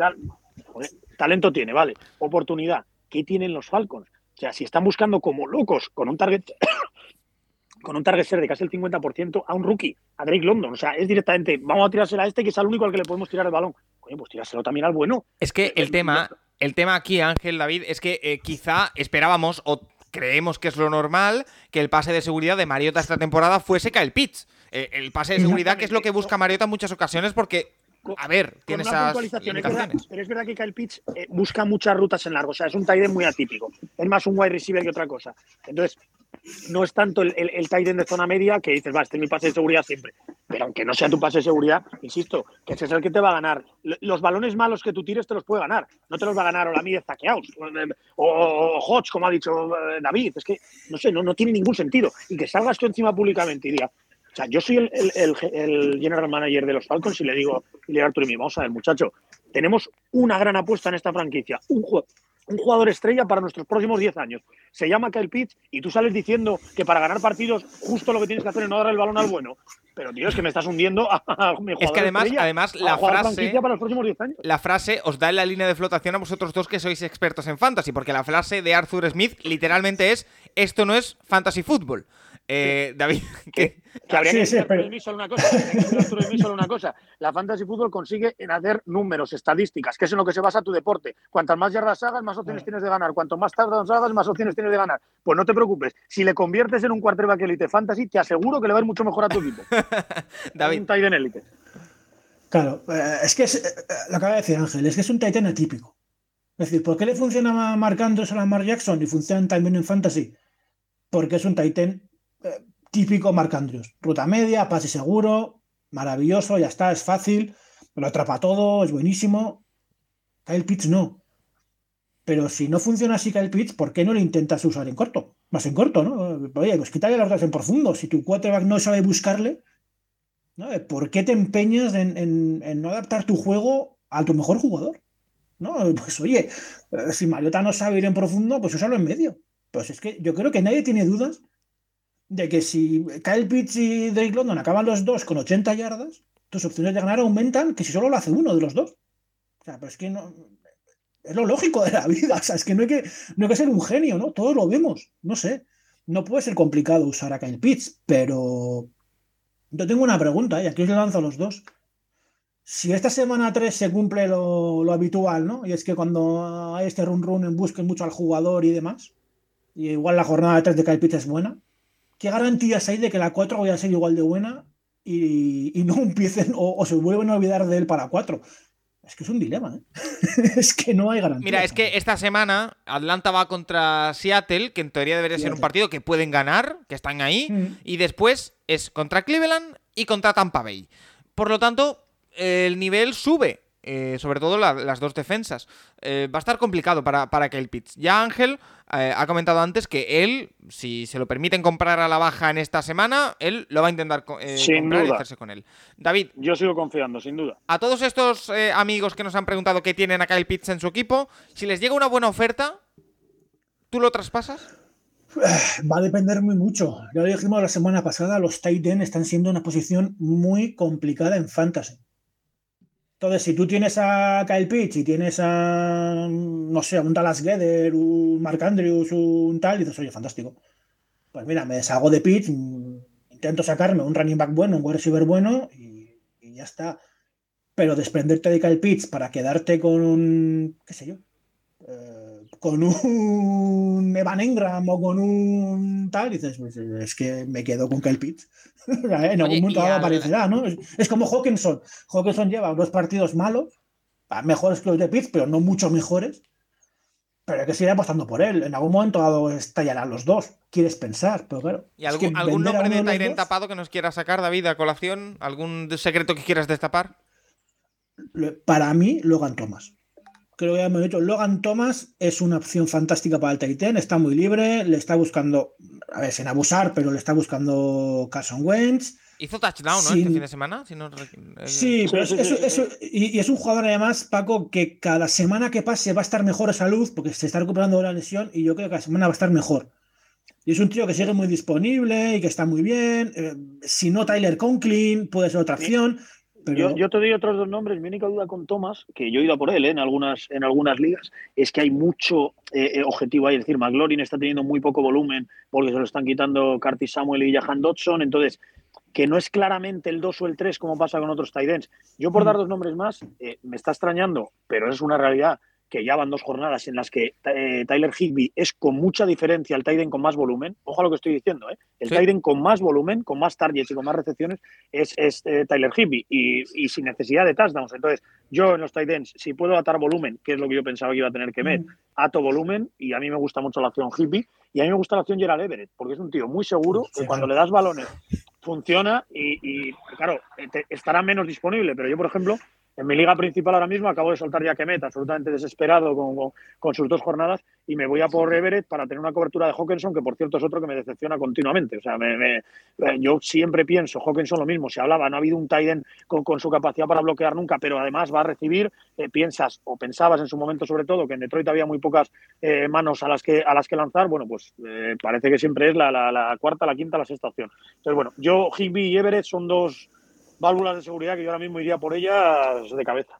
talento tiene, vale. Oportunidad, ¿qué tienen los Falcons? O sea, si están buscando como locos con un target con un target share de casi el 50% a un rookie, a Drake London. O sea, es directamente, vamos a tirársela a este que es el único al que le podemos tirar el balón. Coño, pues tirárselo también al bueno. Es que el tema, el tema aquí, Ángel, David, es que eh, quizá esperábamos o creemos que es lo normal que el pase de seguridad de Mariota esta temporada fuese Kyle Pitts. Eh, el pase de seguridad que es lo que busca Mariota en muchas ocasiones porque, a ver, tiene esas puntualización, es verdad, pero es verdad que Kyle Pitts eh, busca muchas rutas en largo, o sea, es un tight end muy atípico. Es más un wide receiver que otra cosa. Entonces, no es tanto el, el, el tight end de zona media que dices, va, este es mi pase de seguridad siempre. Pero aunque no sea tu pase de seguridad, insisto, que ese es el que te va a ganar. Los balones malos que tú tires te los puede ganar. No te los va a ganar Olamide Zaqueaus o, o, o Hodge, como ha dicho eh, David. Es que, no sé, no, no tiene ningún sentido. Y que salgas tú encima públicamente y digas, o sea, yo soy el, el- el- el general manager de los Falcons y le digo, y le digo a Arturo y vamos a ver, muchacho, tenemos una gran apuesta en esta franquicia, un, un jugador estrella para nuestros próximos 10 años. Se llama Kyle Pitts y tú sales diciendo que para ganar partidos justo lo que tienes que hacer es no dar el balón al bueno. Pero, tío, es que me estás hundiendo a, a mi jugador Es que además, estrella, además la frase, franquicia para los próximos 10 años. la frase os da en la línea de flotación a vosotros dos que sois expertos en fantasy, porque la frase de Arthur Smith literalmente es esto no es fantasy fútbol. Eh, David, ¿qué? Que habría Sí, que sí, Arturo pero- solo una cosa. solo una cosa. La fantasy fútbol consigue en hacer números, estadísticas, que es en lo que se basa tu deporte. Cuantas más yardas hagas, más opciones tienes de ganar. Cuanto más tardas hagas, más opciones tienes de ganar. Pues no te preocupes. Si le conviertes en un quarterback elite fantasy, te aseguro que le va a ir mucho mejor a tu equipo. David, Un tight end elite. Claro, eh, es que es, eh, lo acaba de decir Ángel, es que es un Titan atípico. Es decir, ¿por qué le funciona a Mark Andrews a Lamar Jackson y funciona también en Fantasy? Porque es un Titan típico Mark Andrews. Ruta media, pase seguro, maravilloso, ya está, es fácil, lo atrapa todo, es buenísimo. Kyle Pitts no. Pero si no funciona así Kyle Pitts, ¿por qué no lo intentas usar en corto? Más en corto, ¿no? Oye, pues quítale las dos en profundo. Si tu quarterback no sabe buscarle, ¿no? ¿Por qué te empeñas en no adaptar tu juego a tu mejor jugador? ¿No? Pues oye, eh, si Mariota no sabe ir en profundo, pues úsalo en medio. Pues es que yo creo que nadie tiene dudas de que si Kyle Pitts y Drake London acaban los dos con 80 yardas, tus opciones de ganar aumentan que si solo lo hace uno de los dos. O sea, pero es que no. Es lo lógico de la vida. O sea, es que no hay que, no hay que ser un genio, ¿no? Todos lo vemos. No sé. No puede ser complicado usar a Kyle Pitts, pero yo tengo una pregunta, y aquí os la lanzo a los dos. Si esta semana 3 se cumple lo, lo habitual, ¿no? Y es que cuando hay este run run busquen mucho al jugador y demás, y igual la jornada 3 de Kyle Pitts es buena, ¿qué garantías hay de que la 4 vaya a ser igual de buena y, y no empiecen o, o se vuelven a olvidar de él para 4? Es que es un dilema, ¿eh? es que no hay garantía. Mira, es que esta semana Atlanta va contra Seattle, que en teoría debería ser un partido que pueden ganar, que están ahí, Mm. y después es contra Cleveland y contra Tampa Bay. Por lo tanto, el nivel sube, eh, sobre todo la- las dos defensas. Eh, va a estar complicado para, para Kyle Pitts. Ya Ángel eh, ha comentado antes que él, si se lo permiten comprar a la baja en esta semana, él lo va a intentar eh, Sin comprar y duda. hacerse con él. David, Yo sigo confiando, sin duda. a todos estos eh, amigos que nos han preguntado qué tienen a Kyle Pitts en su equipo, si les llega una buena oferta, ¿tú lo traspasas? Va a depender muy mucho. Ya lo dijimos la semana pasada, los tight end están siendo una posición muy complicada en fantasy. Entonces, si tú tienes a Kyle Pitts y tienes a, no sé, un Dallas Geder, un Mark Andrews, un tal, dices, oye, fantástico. Pues mira, me deshago de Pitts, mm, intento sacarme un running back bueno, un wide receiver bueno, y, ya está. Pero desprenderte de Kyle Pitts para quedarte con qué sé yo, con un Evan Engram o con un tal, dices, pues, es que me quedo con Kyle Pitts. en algún momento dado aparecerá, ¿no? Es, es como Hawkinson. Hawkinson lleva dos partidos malos, mejores que los de Pitts, pero no mucho mejores. Pero hay que seguir apostando por él. En algún momento dado estallarán los dos. Quieres pensar, pero claro. ¿Y es algún, que algún nombre de Tyrant tapado que nos quieras sacar, David, a colación? ¿Algún secreto que quieras destapar? Para mí, Logan Thomas. Creo que ya hemos dicho, Logan Thomas es una opción fantástica para el Titan, está muy libre, le está buscando, a ver, sin abusar, pero le está buscando Carson Wentz. Hizo touchdown, ¿no? Sin- Este fin de semana. Si no Sí, pero sí, es- y, y es un jugador además, Paco, que cada semana que pase va a estar mejor de salud porque se está recuperando de la lesión y yo creo que cada semana va a estar mejor. Y es un tío que sigue muy disponible y que está muy bien. eh, si no, Tyler Conklin puede ser otra Sí. opción. Pero Yo, yo te doy otros dos nombres. Mi única duda con Thomas, que yo he ido a por él ¿eh? en, algunas, en algunas ligas, es que hay mucho eh, eh, objetivo ahí. Es decir, McLaurin está teniendo muy poco volumen porque se lo están quitando Curtis Samuel y Jahan Dodson. Entonces, que no es claramente el 2 o el 3 como pasa con otros tight ends. Yo, por Mm. dar dos nombres más, eh, me está extrañando, pero es una realidad que ya van dos jornadas en las que eh, Tyler Higby es con mucha diferencia el end con más volumen. Ojo a lo que estoy diciendo, ¿eh? El Sí. end con más volumen, con más targets y con más recepciones es, es, eh, Tyler Higby y, y sin necesidad de touchdowns. Entonces, yo en los tight ends, si puedo atar volumen, que es lo que yo pensaba que iba a tener que meter, Mm. ato volumen y a mí me gusta mucho la opción Higby y a mí me gusta la opción Gerald Everett porque es un tío muy seguro que cuando le das balones funciona y, y, claro, eh, te- estará menos disponible, pero yo, por ejemplo, en mi liga principal ahora mismo acabo de soltar ya Kemet, absolutamente desesperado con, con- sus dos jornadas, y me voy a por Everett para tener una cobertura de Hawkinson, que por cierto es otro que me decepciona continuamente. O sea, me- eh, yo siempre pienso, Hawkinson lo mismo, se hablaba, no ha habido un end con, con su capacidad para bloquear nunca, pero además va a recibir, eh, piensas o pensabas en su momento sobre todo que en Detroit había muy pocas eh, manos a las que a las que lanzar, bueno, pues parece que siempre es la, la- la cuarta, la quinta, la sexta opción. Entonces, bueno, yo, Higby y Everett son dos válvulas de seguridad que yo ahora mismo iría por ellas de cabeza.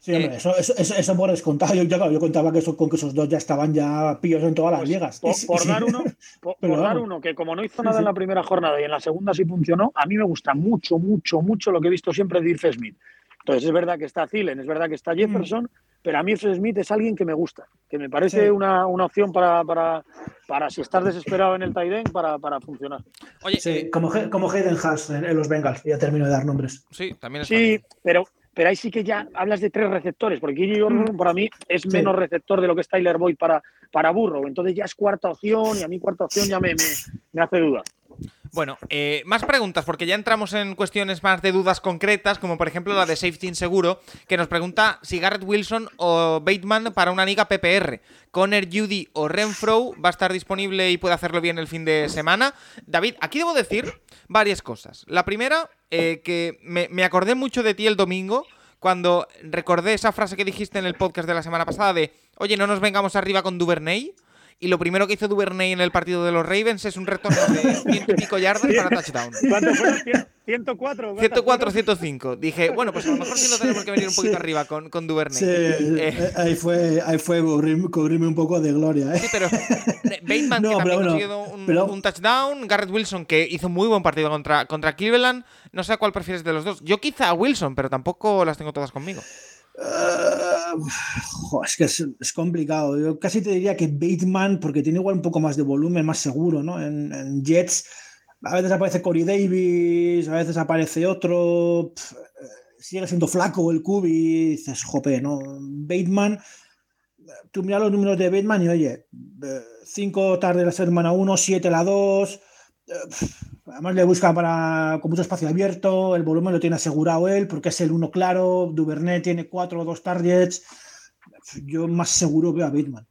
Sí, hombre, Eh, eso, eso, eso, eso por descontado. Yo, ya, claro, yo contaba que eso, con que esos dos ya estaban ya pillos en todas las Pues, ligas. por, dar uno, por, Pero por dar uno que como no hizo nada sí. en la primera jornada y en la segunda sí funcionó, a mí me gusta mucho, mucho, mucho lo que he visto siempre de Irfe Smith. Entonces es verdad que está Thielen, es verdad que está Jefferson, pero a mí Irfe Smith es alguien que me gusta, que me parece Mm. Sí. una, una opción para, para, para si estás desesperado en el tight end, para, para funcionar. Oye, Sí, eh, como, como Hayden Haas en, en los Bengals. Ya termino de dar nombres. sí, también Sí, bien. pero, pero ahí sí que ya hablas de tres receptores, porque Gigi Jordan para mí es Sí. menos receptor de lo que es Tyler Boyd para, para Burrow. Entonces ya es cuarta opción y a mí cuarta opción ya me, me, me hace duda. Bueno, eh, más preguntas, porque ya entramos en cuestiones más de dudas concretas, como por ejemplo la de Safety Inseguro, que nos pregunta si Garrett Wilson o Bateman para una liga PPR. Conner, Judy o Renfro va a estar disponible y puede hacerlo bien el fin de semana. David, aquí debo decir varias cosas. La primera, eh, que me, me acordé mucho de ti el domingo. Cuando recordé esa frase que dijiste en el podcast de la semana pasada de, oye, no nos vengamos arriba con Duvernay. Y lo primero que hizo Duvernay en el partido de los Ravens es un retorno de ciento y pico yardas para touchdown. ¿Cuánto fueron? Cien- 104. ¿cuántas 104, fueron? 105. Dije, bueno, pues a lo mejor sí nos tenemos que venir un poquito Sí. arriba con, con Duvernay. Sí, Eh, ahí fue, ahí fue cubrirme, cubrirme un poco de gloria. ¿eh? Sí, pero eh, Bateman No, que pero también bueno, consiguió un, pero- un touchdown, Garrett Wilson que hizo muy buen partido contra, contra Cleveland. No sé a cuál prefieres de los dos. Yo quizá a Wilson, pero tampoco las tengo todas conmigo. Ah, es que es, complicado. Yo casi te diría que Bateman, porque tiene igual un poco más de volumen, más seguro, ¿no? En, Jets, a veces aparece Corey Davis, a veces aparece otro. eh, sigue siendo flaco el Cubi, dices, jope, ¿no? Bateman, tú miras los números de Bateman y oye, 5 tarde la semana 1, 7 la 2. Además le busca para con mucho espacio abierto, el volumen lo tiene asegurado él porque es el uno claro, Duvernay tiene cuatro o dos targets. Yo más seguro veo a Bateman.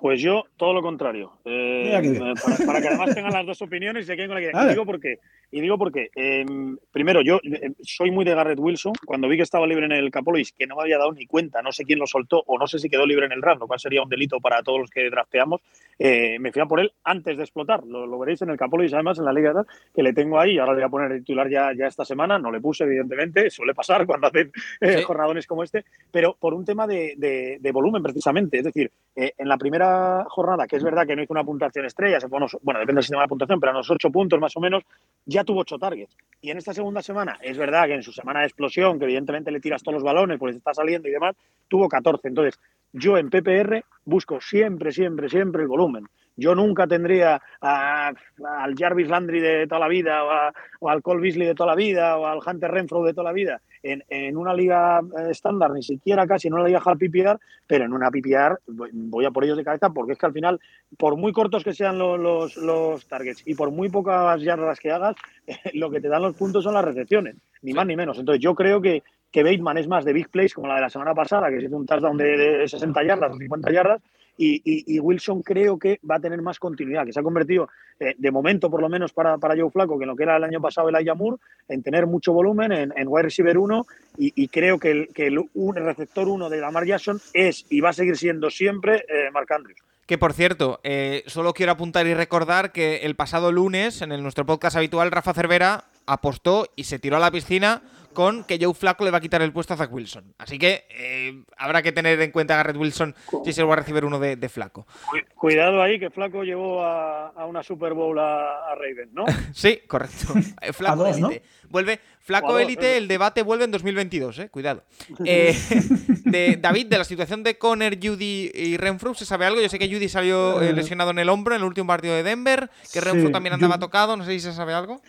Pues yo, todo lo contrario. Eh, eh, para, para que además tengan las dos opiniones y se queden con la que. Y digo por qué. Y digo porque, eh, primero, yo eh, soy muy de Garrett Wilson. Cuando vi que estaba libre en el Capolois, que no me había dado ni cuenta, no sé quién lo soltó o no sé si quedó libre en el draft, lo cual sería un delito para todos los que drafteamos, eh, me fui a por él antes de explotar. Lo, lo veréis en el Capolois, además, en la liga tal, que le tengo ahí. Ahora le voy a poner el titular ya, ya esta semana. No le puse, evidentemente. Suele pasar cuando hacen eh, Sí. jornadones como este. Pero por un tema de, de- de volumen, precisamente. Es decir, eh, en la primera jornada, que es verdad que no hizo una puntuación estrella, bueno, depende del sistema de puntuación, pero a unos ocho puntos más o menos, ya tuvo ocho targets. Y en esta segunda semana, es verdad que en su semana de explosión, que evidentemente le tiras todos los balones, pues está saliendo y demás, tuvo 14. Entonces, yo en PPR busco siempre, siempre, siempre el volumen. Yo nunca tendría a- al Jarvis Landry de toda la vida, o, a- o al Cole Beasley de toda la vida, o al Hunter Renfro de toda la vida en, en una liga eh, estándar, ni siquiera casi en una liga half PPR, pero en una PPR voy- voy a por ellos de cabeza porque es que al final, por muy cortos que sean lo- los, los targets y por muy pocas yardas que hagas, lo que te dan los puntos son las recepciones, ni más ni menos. Entonces yo creo que, que Bateman es más de big plays como la de la semana pasada, que se hizo un touchdown de, de 60 yardas o 50 yardas, y, y- y Wilson creo que va a tener más continuidad, que se ha convertido, eh, de momento por lo menos para, para Joe Flaco, que en lo que era el año pasado el Ayamur, en tener mucho volumen, en, en wide receiver 1, y, y creo que el, que el un receptor 1 de Lamar Jackson es y va a seguir siendo siempre eh, Mark Andrews. Que por cierto, eh, solo quiero apuntar y recordar que el pasado lunes, en el, nuestro podcast habitual, Rafa Cervera apostó y se tiró a la piscina con que Joe Flaco le va a quitar el puesto a Zach Wilson. Así que eh, habrá que tener en cuenta a Garrett Wilson si se lo va a recibir uno de, de Flaco. Cuidado ahí, que Flaco llevó a, a una Super Bowl a, a Raven, ¿no? Sí, correcto. Eh, Flaco dos, ¿no? élite. Vuelve, Flaco élite, eso. el debate vuelve en 2022, eh. Cuidado. Eh, de, David, de la situación de Conner, Judy y Renfrew, ¿se sabe algo? Yo sé que Judy salió eh, Eh, lesionado en el hombro en el último partido de Denver, que sí, Renfrew también andaba tocado, no sé si se sabe algo.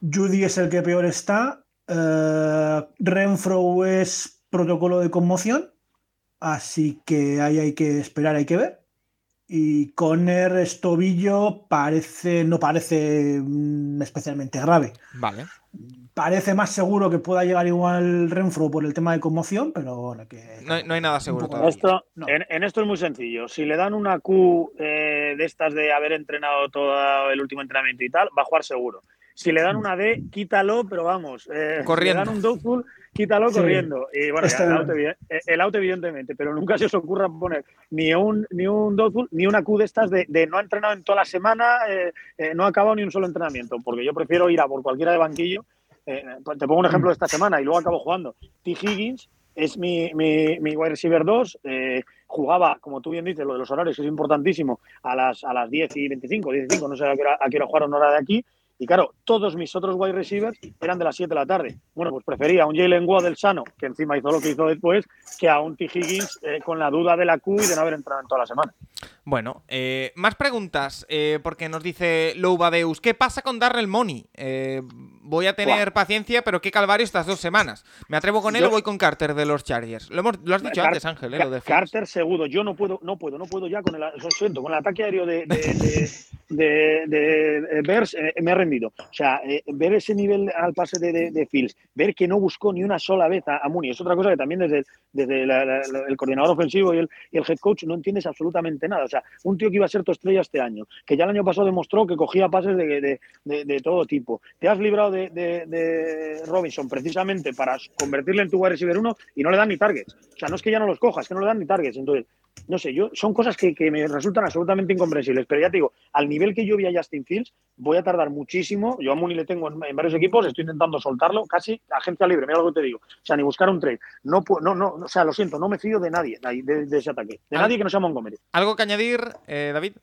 Judy es el que peor está. Eh, Renfro es protocolo de conmoción. Así que ahí hay que esperar, hay que ver. Y Conner es tobillo, parece, no parece mm, especialmente grave. Vale. Parece más seguro que pueda llegar igual Renfro por el tema de conmoción, pero bueno, que. No, hay- no hay nada seguro todavía. Esto, No. en, en esto es muy sencillo. Si le dan una Q eh, de estas de haber entrenado todo el último entrenamiento y tal, va a jugar seguro. Si le dan una D, quítalo, pero vamos. eh, Corriendo. Si le dan un doubtful, quítalo Sí. corriendo. Y bueno, ya, el, out, evi- eh, el out, evidentemente, pero nunca se os ocurra poner ni un, ni un doubtful ni una Q de estas de, de no ha entrenado en toda la semana, eh, eh, no ha acabado ni un solo entrenamiento, porque yo prefiero ir a por cualquiera de banquillo. Eh, pues te pongo un ejemplo de esta semana y luego acabo jugando. T. Higgins es mi, mi, mi wide receiver 2. eh, jugaba, como tú bien dices, lo de los horarios que es importantísimo, a las, a las 10 y 25, 15, no sé a qué hora, a qué hora jugaron hora de aquí. Y claro, todos mis otros wide receivers eran de las 7 de la tarde. Bueno, pues prefería a un Jalen Waddell sano, que encima hizo lo que hizo después, que a un T. Higgins eh, con la duda de la Q y de no haber entrado en toda la semana. Bueno, eh, más preguntas, eh, porque nos dice Loubadeus, ¿qué pasa con Darrell Money? Eh, voy a tener paciencia, pero qué calvario estas dos semanas. ¿Me atrevo con él Yo- o voy con Carter de los Chargers? Lo, hemos- lo has dicho Car- antes, Ángel, eh, lo de. Carter seguro. Yo no puedo, no puedo, no puedo ya con el, lo siento, con el ataque aéreo de, de, Bears eh, me ha rendido. O sea, eh, ver ese nivel al pase de, Fields, ver que no buscó ni una sola vez a, a es otra cosa que también desde, desde la- la- la- el coordinador ofensivo y el, y el head coach no entiendes absolutamente nada. O sea, un tío que iba a ser tu estrella este año, que ya el año pasado demostró que cogía pases de, de- de- todo tipo. Te has librado de, Robinson precisamente para convertirle en tu wide receiver 1 y no le dan ni targets. O sea, no es que ya no los cojas, es que no le dan ni targets. Entonces, no sé, yo son cosas que, que me resultan absolutamente incomprensibles. Pero ya te digo, al nivel que yo vi a Justin Fields, voy a tardar muchísimo. Yo a Mooney le tengo en, en varios equipos, estoy intentando soltarlo, casi agencia libre, mira lo que te digo. O sea, ni buscar un trade. No, no, no, o sea, lo siento, no me fío de nadie de, de- de ese ataque. De nadie que no sea Montgomery. ¿Algo que añadir, eh, David?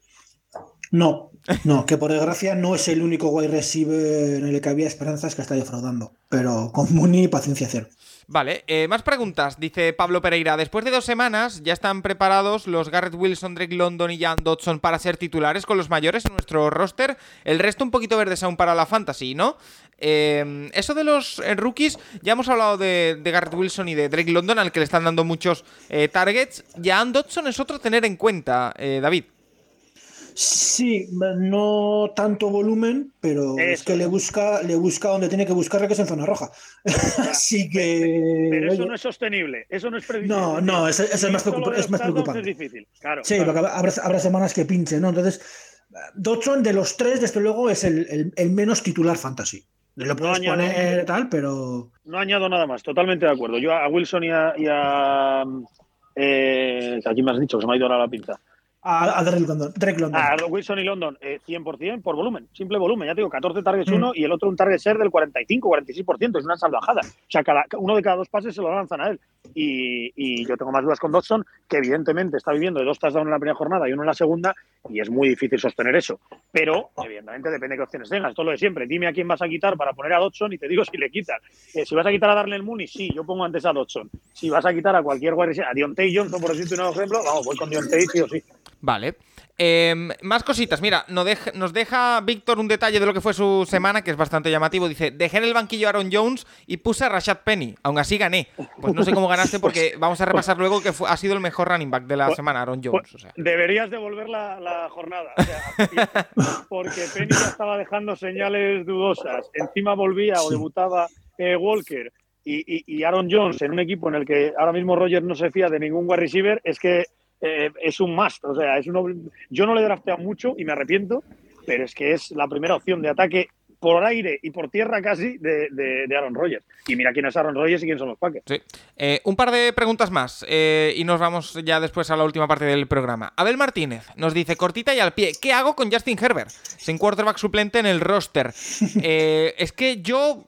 No, no, que por desgracia no es el único wide receiver en el que había esperanzas que está defraudando. Pero con Mooney, paciencia cero. Vale, eh, más preguntas. Dice Pablo Pereira, después de dos semanas ya están preparados los Garrett Wilson, Drake London y Jan Dodson para ser titulares con los mayores en nuestro roster. El resto un poquito verdes aún para la fantasy, ¿no? Eh, eso de los eh, rookies, ya hemos hablado de, Garrett Wilson y de Drake London, al que le están dando muchos eh, targets. Jan Dodson es otro tener en cuenta, eh, David. Sí, no tanto volumen, pero es que le busca, le busca donde tiene que buscarle, que es en zona roja. Así que. Pero eso no es sostenible, eso no es previsible. No, no, es, es, más, es más preocupante. Es difícil, claro. Sí, porque habrá, habrá, semanas que pinche, ¿no? Entonces, Dodson de los tres, desde luego, es el, el, el menos titular fantasy. Lo puedes no poner tal, pero. No añado nada más, totalmente de acuerdo. Yo a Wilson y a. Y a eh, aquí me has dicho que se me ha ido ahora la pinza. A, a London. Drake London. A Wilson y London, eh, 100% por volumen, simple volumen. Ya te digo, 14 targets mm. uno y el otro un target share del 45, 46%. Es una salvajada. O sea, cada, uno de cada dos pases se lo lanzan a él. Y, y, yo tengo más dudas con Dodson, que evidentemente está viviendo de dos touchdowns en la primera jornada y uno en la segunda, y es muy difícil sostener eso. Pero, evidentemente, depende de qué opciones tengas. Esto es lo de siempre. Dime a quién vas a quitar para poner a Dodson y te digo si le quitas. Eh, si vas a quitar a Darnell Mooney, sí, yo pongo antes a Dodson. Si vas a quitar a cualquier wide a Diontae Johnson, por decirte un ejemplo, vamos, voy con Diontae sí o sí. Vale. Eh, más cositas. Mira, nos deja, nos deja Víctor un detalle de lo que fue su semana, que es bastante llamativo. Dice, dejé en el banquillo a Aaron Jones y puse a Rashad Penny. Aún así gané. Pues no sé cómo ganaste porque vamos a repasar luego que fue, ha sido el mejor running back de la semana, Aaron Jones. O sea. Deberías devolver la, la jornada. O sea, porque Penny ya estaba dejando señales dudosas. Encima volvía o debutaba eh, Walker. Y, y, y Aaron Jones en un equipo en el que ahora mismo Rogers no se fía de ningún wide receiver, es que eh, es un must. O sea, es uno, yo no le he drafteado mucho y me arrepiento, pero es que es la primera opción de ataque por aire y por tierra casi de, de, de Aaron Rodgers. Y mira quién es Aaron Rodgers y quién son los Packers. Sí. Eh, un par de preguntas más eh, y nos vamos ya después a la última parte del programa. Abel Martínez nos dice, cortita y al pie, ¿qué hago con Justin Herbert? Sin quarterback suplente en el roster. Es que yo...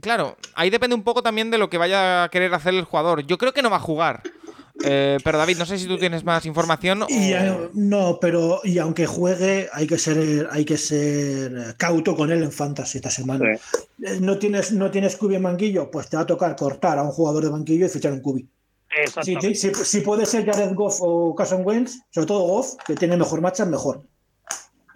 Claro, ahí depende un poco también de lo que vaya a querer hacer el jugador. Yo creo que no va a jugar. Eh, pero David, no sé si tú tienes más información. O... Y, eh, no, pero y aunque juegue, hay que ser, hay que ser cauto con él en fantasy esta semana. Sí. No tienes, no tienes cubi en banquillo, pues te va a tocar cortar a un jugador de banquillo y fichar un cubi. Si, si, si, puede ser Jared Goff o Carson Wentz, sobre todo Goff, que tiene mejor marcha, mejor.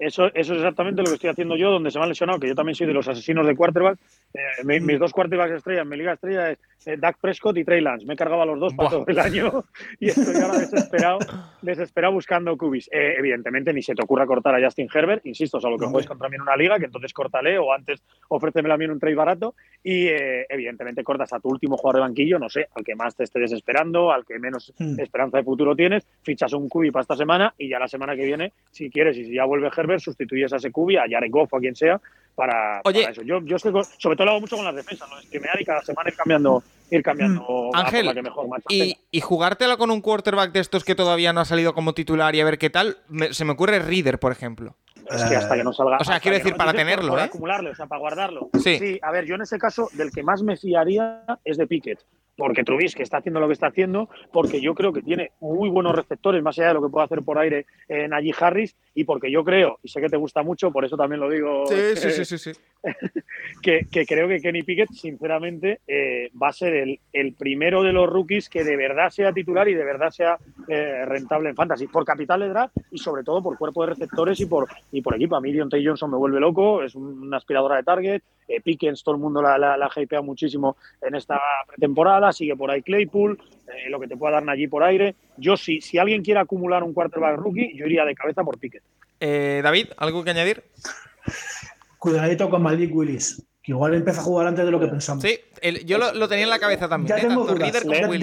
Eso, eso es exactamente lo que estoy haciendo yo, donde se me ha lesionado, que yo también soy de los asesinos de quarterback. Eh, mi, mis dos quarterbacks estrellas, mi liga estrella es eh, Dak Prescott y Trey Lance. Me he cargado a los dos para todo el año y estoy ahora desesperado, desesperado buscando cubis. Eh, evidentemente, ni se te ocurra cortar a Justin Herbert, insisto, salvo que juegues contra mí en una liga, que entonces córtale o antes ofrécemelo a mí en un trade barato. Y eh, evidentemente cortas a tu último jugador de banquillo, no sé, al que más te esté desesperando, al que menos Hmm. mm. esperanza de futuro tienes, fichas un cubi para esta semana y ya la semana que viene, si quieres, y si ya vuelve Herbert, sustituyes a ese cubi, a Jared Goff o a quien sea, para, Oye, para eso. Yo, yo estoy con, sobre todo lo hago mucho con las defensas, ¿no? Streamear y cada semana ir cambiando, ir cambiando Ángel, la que mejor marcha y, jugártela con un quarterback de estos que todavía no ha salido como titular y a ver qué tal, me, se me ocurre Reader, por ejemplo. Es que hasta que no salga. O sea, quiero decir, no, para tenerlo, por ¿eh? acumularlo, o sea, para guardarlo. Sí. sí. a ver, yo en ese caso, del que más me fiaría es de Pickett. Porque Trubisky está haciendo lo que está haciendo, porque yo creo que tiene muy buenos receptores, más allá de lo que puede hacer por aire en Najee Harris, y porque yo creo, y sé que te gusta mucho, por eso también lo digo, Sí, eh, sí, sí, sí, sí. que, que creo que Kenny Pickett, sinceramente, eh, va a ser el, el primero de los rookies que de verdad sea titular y de verdad sea eh, rentable en fantasy, por capital de draft y sobre todo por cuerpo de receptores y por, y por equipo. A mí Deontay Johnson me vuelve loco, es una aspiradora de target, eh, Pickens todo el mundo la, la, la hypea muchísimo en esta pretemporada, sigue por ahí Claypool, eh, lo que te pueda dar allí por aire. Yo, si, si alguien quiere acumular un quarterback rookie, yo iría de cabeza por Pickett. Eh, David, ¿algo que añadir? Cuidadito con Malik Willis, que igual empieza a jugar antes de lo que pensamos. Sí, el, yo lo, lo, tenía en la cabeza también. Ya, ¿eh? tengo, Tanto dudas, ya,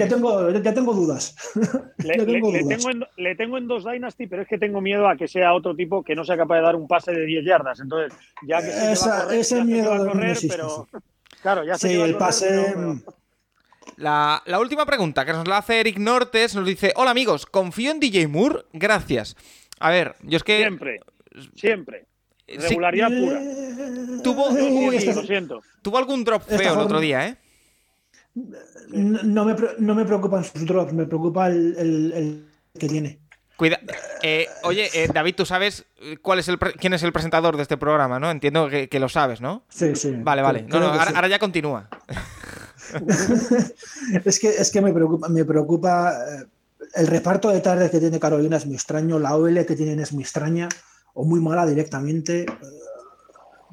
tengo, ya tengo dudas. Le, Ya tengo le dudas. tengo en, le tengo en dos Dynasty, pero es que tengo miedo a que sea otro tipo que no sea capaz de dar un pase de 10 yardas. Entonces, ya que Esa- correr, ese miedo va a no correr, existe, pero claro, ya sé Sí, el correr, pase. pero- La, la última pregunta que nos la hace Eric Nortes nos dice: Hola amigos, confío en DJ Moore, gracias. A ver, yo es que. siempre, siempre. Sí, Regularidad pura. tuvo, Lo Uy, siento, esta- lo siento. tuvo algún drop Esta feo el otro día, ¿eh? No, no me, no me preocupan sus drops, me preocupa el, el- el que tiene. Cuida. eh, oye, eh, David, tú sabes eh, cuál es el quién es el presentador de este programa, ¿no? Entiendo que, que lo sabes, ¿no? Sí, sí. Vale, vale. No, no, ahora, sí. ahora ya continúa. es que, es que me preocupa, me preocupa el reparto de tardes que tiene Carolina es muy extraño, la OL que tienen es muy extraña o muy mala directamente. Eh,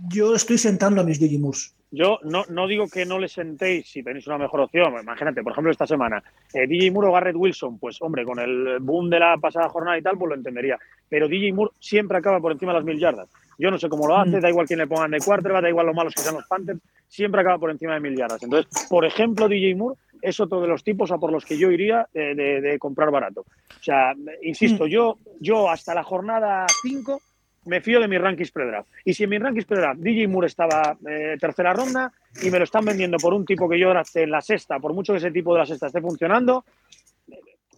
Yo estoy sentando a mis Digimurs. yo no, no digo que no le sentéis si tenéis una mejor opción. Imagínate, por ejemplo, esta semana, eh, DJ Moore o Garrett Wilson, pues hombre, con el boom de la pasada jornada y tal, pues lo entendería. Pero DJ Moore siempre acaba por encima de las mil yardas. Yo no sé cómo lo hace, Mm. da igual quién le pongan de quarterback, da igual lo malos que sean los Panthers, siempre acaba por encima de mil yardas. Entonces, por ejemplo, DJ Moore es otro de los tipos a por los que yo iría eh, de, de comprar barato. O sea, insisto, yo, yo hasta la jornada 5 me fío de mis rankings pre-draft. Y si en mis rankings pre-draft DJ Moore estaba eh, tercera ronda y me lo están vendiendo por un tipo que yo drafté en la sexta, por mucho que ese tipo de la sexta esté funcionando,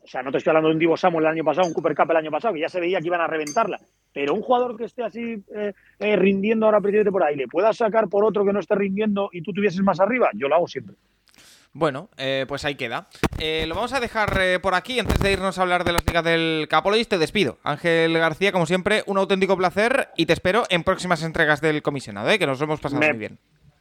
o sea, no te estoy hablando de un Divo Samuel el año pasado, un Cooper Cup el año pasado, que ya se veía que iban a reventarla. Pero un jugador que esté así eh, eh, rindiendo ahora a principio de temporada y le puedas sacar por otro que no esté rindiendo y tú tuvieses más arriba, yo lo hago siempre. Bueno, eh, pues ahí queda. Eh, lo vamos a dejar eh, por aquí antes de irnos a hablar de las ligas del Capologist. Te despido. Ángel García, como siempre, un auténtico placer y te espero en próximas entregas del comisionado, ¿eh? que nos hemos pasado Me- muy bien.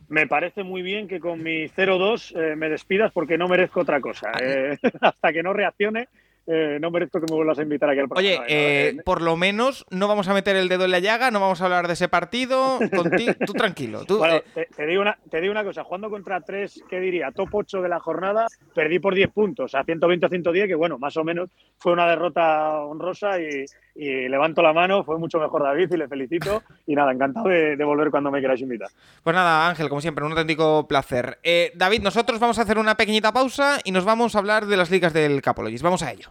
Me parece muy bien que con mi 0-2 eh, me despidas porque no merezco otra cosa. Hasta que no reaccione, eh, no merezco que me vuelvas a invitar aquí al Oye, programa. eh, Eh, por lo menos no vamos a meter el dedo en la llaga, no vamos a hablar de ese partido. Conti- tú tranquilo. Tú, Bueno, eh, te, te digo una, te digo una cosa, jugando contra tres, ¿qué diría? Top 8 de la jornada, perdí por 10 puntos, a 120 a 110, que bueno, más o menos fue una derrota honrosa y, y levanto la mano, fue mucho mejor David y le felicito. Y nada, encantado de, de volver cuando me queráis invitar. Pues nada, Ángel, como siempre, un auténtico placer. Eh, David, nosotros vamos a hacer una pequeñita pausa y nos vamos a hablar de las ligas del Capologist. Vamos a ello.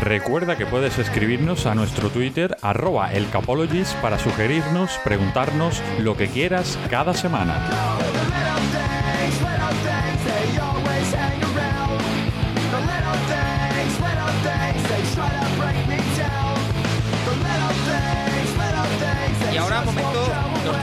Recuerda que puedes escribirnos a nuestro Twitter, arroba para sugerirnos, preguntarnos lo que quieras cada semana.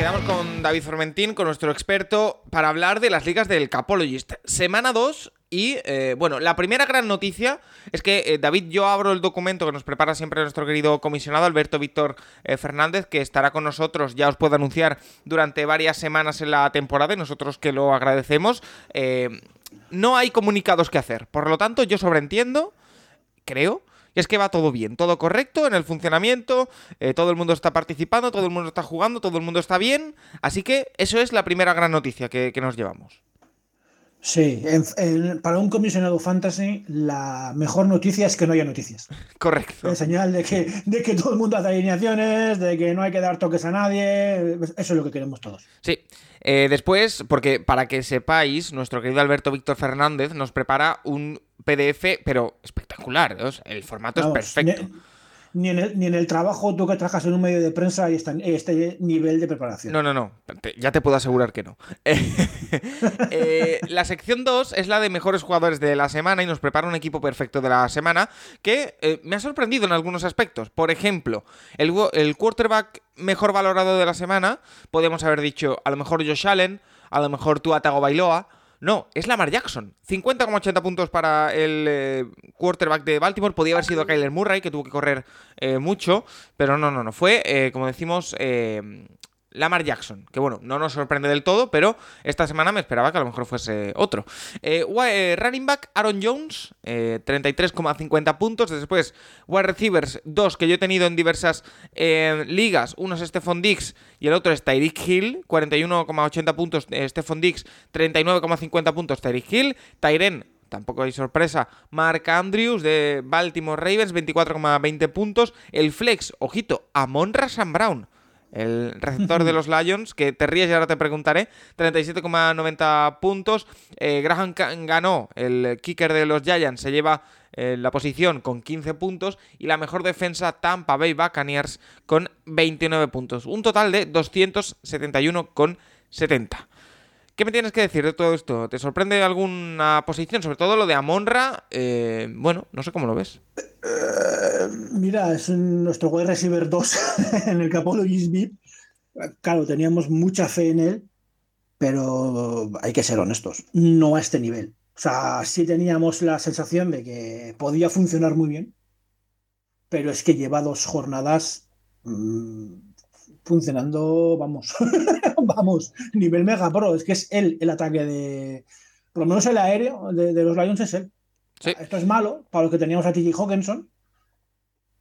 Quedamos con David Formentín, con nuestro experto, para hablar de las ligas del Capologist. Semana 2 y, eh, bueno, la primera gran noticia es que, eh, David, yo abro el documento que nos prepara siempre nuestro querido comisionado Alberto Víctor eh, Fernández, que estará con nosotros, ya os puedo anunciar, durante varias semanas en la temporada y nosotros que lo agradecemos. No hay comunicados que hacer, por lo tanto, yo sobreentiendo creo. Y es que va todo bien, todo correcto en el funcionamiento, eh, todo el mundo está participando, todo el mundo está jugando, todo el mundo está bien. Así que eso es la primera gran noticia que, que nos llevamos. Sí, en- en- para un comisionado fantasy, la mejor noticia es que no haya noticias. Correcto. Es señal de que, de que todo el mundo hace alineaciones, de que no hay que dar toques a nadie. Eso es lo que queremos todos. Sí. Eh, después, porque para que sepáis, nuestro querido Alberto Víctor Fernández nos prepara un PDF, pero espectacular. ¿eh? O sea, el formato es perfecto. Ni, en el, ni en el trabajo, tú que trabajas en un medio de prensa, hay esta- este nivel de preparación. No, no, no. Ya te puedo asegurar que no. Eh, la sección 2 es la de mejores jugadores de la semana y nos prepara un equipo perfecto de la semana que eh, me ha sorprendido en algunos aspectos. Por ejemplo, el, el quarterback mejor valorado de la semana, podemos haber dicho a lo mejor Josh Allen, a lo mejor Tua Tagovailoa. No, es Lamar Jackson. 50,80 puntos para el eh, quarterback de Baltimore. Podía haber sido Kyler Murray, que tuvo que correr eh, mucho. Pero no, no, no. Fue, eh, como decimos, Lamar Jackson. Que bueno, no nos sorprende del todo, pero esta semana me esperaba que a lo mejor fuese otro. Eh, eh, running back Aaron Jones, eh, 33,50 puntos. Después, wide receivers, dos que yo he tenido en diversas eh, ligas. Uno es Stephon Diggs y el otro es Tyreek Hill, 41,80 puntos. Eh, Stephon Diggs, 39,50 puntos. Tyreek Hill. Tyren, Tampoco hay sorpresa. Mark Andrews de Baltimore Ravens, 24,20 puntos. El flex, ojito, Amon Sam Brown. El receptor de los Lions, que te ríes y ahora te preguntaré, 37,90 puntos. Eh, Graham ganó, el kicker de los Giants, se lleva eh, la posición con 15 puntos. Y la mejor defensa, Tampa Bay Buccaneers, con 29 puntos. Un total de 271,70. ¿Qué me tienes que decir de todo esto? ¿Te sorprende alguna posición? Sobre todo lo de Amonra. eh, bueno, no sé cómo lo ves. Mira, es nuestro wide receiver 2 en el Capologist VIP. Claro, teníamos mucha fe en él, pero hay que ser honestos, no a este nivel. O sea, sí teníamos la sensación de que podía funcionar muy bien, pero es que lleva dos jornadas mm, funcionando, vamos, vamos, nivel mega pro. Es que es él el ataque de, por lo menos el aéreo de, de los Lions es él. Sí. Esto es malo para los que teníamos a T.J. Hawkinson,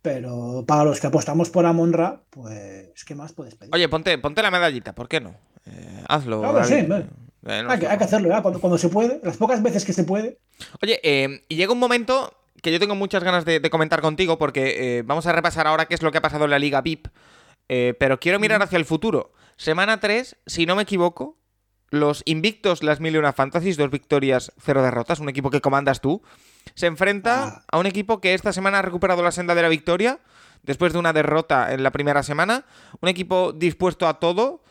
pero para los que apostamos por Amonra, pues, ¿qué más puedes pedir? Oye, ponte, ponte la medallita, ¿por qué no? Eh, hazlo. Claro, sí, vale. Eh, no Hay que, sé. hay que hacerlo cuando, cuando se puede, las pocas veces que se puede. Oye, eh, y llega un momento que yo tengo muchas ganas de, de comentar contigo porque vamos a repasar ahora qué es lo que ha pasado en la Liga VIP. Eh, pero quiero mirar hacia el futuro. Semana 3, si no me equivoco, los invictos, las mil y una fantasies, dos victorias, cero derrotas, un equipo que comandas tú, se enfrenta a un equipo que esta semana ha recuperado la senda de la victoria después de una derrota en la primera semana. Un equipo dispuesto a todo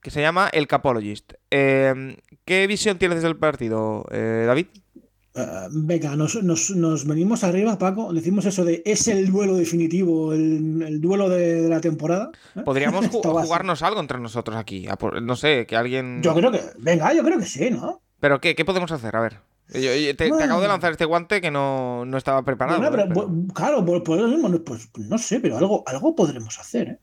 que se llama el Capologist. Eh, ¿Qué visión tienes del partido, eh, David? Eh, venga, nos, nos- nos venimos arriba, Paco. Decimos eso de es el duelo definitivo, el, el duelo de, de la temporada. ¿eh? Podríamos ju- jugarnos algo entre nosotros aquí. por- no sé, que alguien. Yo creo que, venga, yo creo que sí, ¿no? ¿Pero qué? ¿Qué podemos hacer? A ver. Yo- yo- te, acabo de lanzar este guante que no, no estaba preparado. Bueno, ¿eh? pero, Pero- bu- claro, por, por eso mismo, no, pues no sé, pero algo, algo podremos hacer, ¿eh?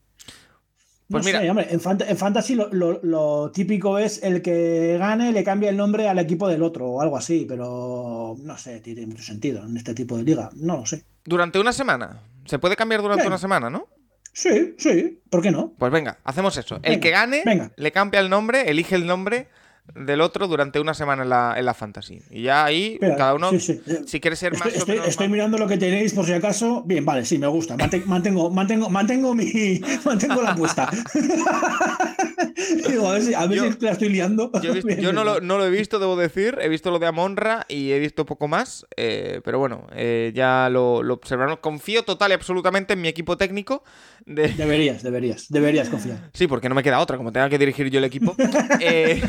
No Pues mira- sé, hombre, en, Fant- en Fantasy lo, lo- lo típico es el que gane le cambia el nombre al equipo del otro o algo así, pero no sé, tiene mucho sentido en este tipo de liga, no lo sé. Durante una semana. Se puede cambiar durante una semana, ¿no? Sí, sí, ¿por qué no? Pues venga, hacemos eso. El que gane venga. le cambia el nombre, elige el nombre del otro durante una semana en la, en la fantasy. Y ya ahí, Espera, cada uno, sí, sí. si quiere ser más Estoy, o estoy- menos estoy más- mirando lo que tenéis por si acaso. Bien, vale, sí, me gusta. Mante- Mantengo, mantengo, mantengo mi. Mantengo la apuesta. Digo, a ver si, a ver Yo- si la estoy liando. Yo, he visto- Bien, yo no, bien. lo, no lo he visto, debo decir. He visto lo de Amonra y he visto poco más. eh, pero bueno, eh, ya lo, lo observaron. Confío total y absolutamente en mi equipo técnico. De... Deberías, deberías, deberías confiar. Sí, porque no me queda otra, como tenga que dirigir yo el equipo. Eh,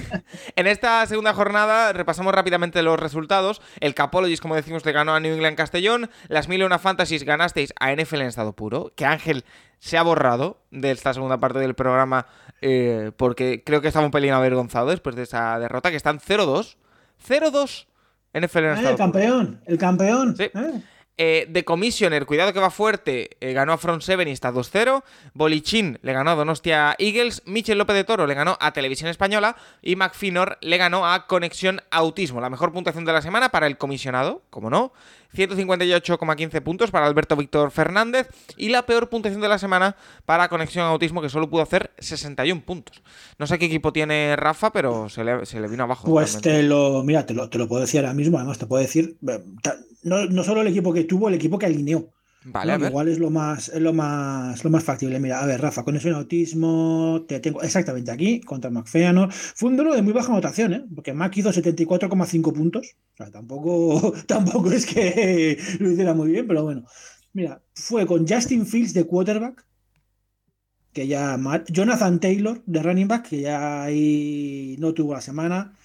en esta segunda jornada repasamos rápidamente los resultados. El Capologist, como decimos, le ganó a New England Castellón. Las 1001 Fantasies ganasteis a NFL en estado puro. Que Ángel se ha borrado de esta segunda parte del programa eh, porque creo que estaba un pelín avergonzado después de esa derrota, que están 0-2. 0-2 NFL en Eh, estado el puro. campeón, el campeón. Sí. eh. Eh, The Commissioner, cuidado que va fuerte, eh, ganó a Front 7 y está 2-0. Bolichín le ganó a Donostia Eagles. Michel López de Toro le ganó a Televisión Española. Y McFinor le ganó a Conexión Autismo. La mejor puntuación de la semana para el comisionado, como no. 158,15 puntos para Alberto Víctor Fernández. Y la peor puntuación de la semana para Conexión Autismo, que solo pudo hacer 61 puntos. No sé qué equipo tiene Rafa, pero se le, se le vino abajo. Pues te lo, mira, te lo, te lo puedo decir ahora mismo. Además, te puedo decir eh, no, no solo el equipo que tuvo, el equipo que alineó. Vale, ¿no? a Que ver. Igual es lo más, es lo más, lo más factible. Mira, a ver, Rafa, conexión autismo, te tengo exactamente aquí, contra McFeanor. Fue un duelo de muy baja anotación, ¿eh? Porque Mac hizo 74,5 puntos. O sea, tampoco, tampoco es que lo hiciera muy bien, pero bueno. Mira, fue con Justin Fields de quarterback, que ya. Jonathan Taylor de running back, que ya ahí no tuvo la semana.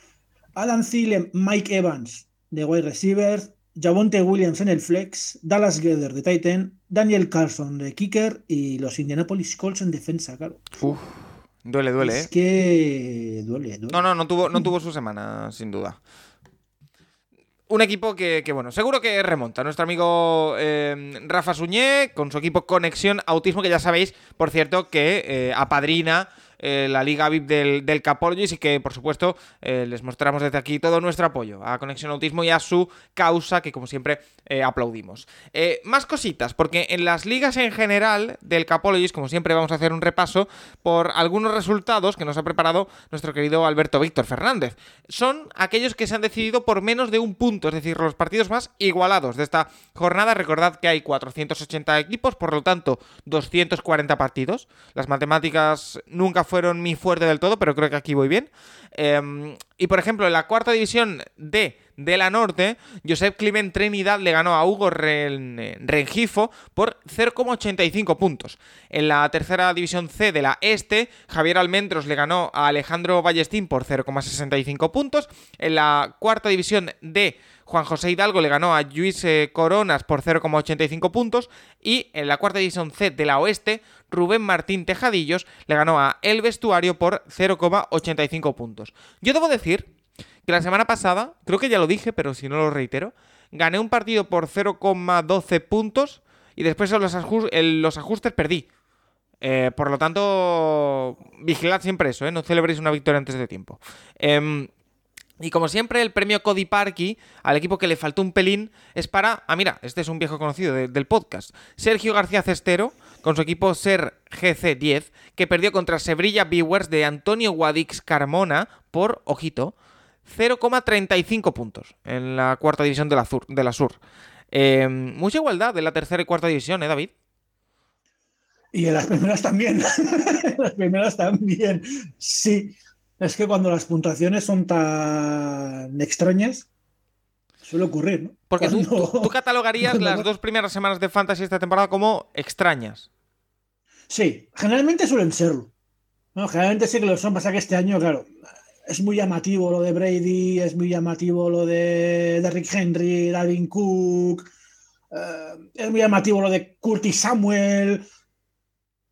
Adam Thielen, Mike Evans de wide receiver, Javonte Williams en el flex, Dallas Gether de Titan, Daniel Carlson de kicker y los Indianapolis Colts en defensa, claro. Uf, duele, duele, es ¿eh? que duele, duele. No, no, no tuvo, no tuvo su semana, sin duda. Un equipo que, que, bueno, seguro que remonta. Nuestro amigo eh, Rafa Suñé, con su equipo Conexión Autismo, que ya sabéis, por cierto, que eh, apadrina eh, la Liga VIP del, del Capologist y que, por supuesto, eh, les mostramos desde aquí todo nuestro apoyo a Conexión Autismo y a su causa, que como siempre eh, aplaudimos. Más cositas, porque en las ligas en general del Capologist, como siempre, vamos a hacer un repaso por algunos resultados que nos ha preparado nuestro querido Alberto Víctor Fernández. Son aquellos que se han decidido por menos de un punto, es decir, los partidos más igualados de esta jornada. Recordad que hay 480 equipos, por lo tanto, 240 partidos. Las matemáticas nunca fueron mi fuerte del todo, pero creo que aquí voy bien. Eh, y por ejemplo, en la cuarta división D de la Norte, Josep Climent Trinidad le ganó a Hugo Ren- Rengifo por 0,85 puntos. En la tercera división C de la Este, Javier Almendros le ganó a Alejandro Ballestín por 0,65 puntos. En la cuarta división D, Juan José Hidalgo le ganó a Luis eh, Coronas por 0,85 puntos. Y en la cuarta división C de la Oeste, Rubén Martín Tejadillos le ganó a El Vestuario por 0,85 puntos. Yo debo decir que la semana pasada, creo que ya lo dije, pero si no lo reitero, gané un partido por 0,12 puntos y después los, los ajustes perdí. Eh, por lo tanto, vigilad siempre eso, ¿eh? no celebréis una victoria antes de tiempo. Em, Y como siempre, el premio Cody Parky al equipo que le faltó un pelín es para. Ah, mira, este es un viejo conocido del podcast. Sergio García Cestero, con su equipo Ser GC10, que perdió contra Sebrilla Viewers de Antonio Guadix Carmona por, ojito, 0,35 puntos en la cuarta división de la, Sur. De la Sur. Eh, mucha igualdad de la tercera y cuarta división, ¿eh, David? Y en las primeras también. en las primeras también. Sí. Es que cuando las puntuaciones son tan extrañas, suele ocurrir, ¿no? Porque tú, Cuando- tú- tú catalogarías las dos primeras semanas de Fantasy esta temporada como extrañas. Sí, generalmente suelen serlo. Generalmente sí que lo son, pasa que este año, claro, es muy llamativo lo de Brady, es muy llamativo lo de Derrick Henry, Dalvin Cook, eh, es muy llamativo lo de Curtis Samuel.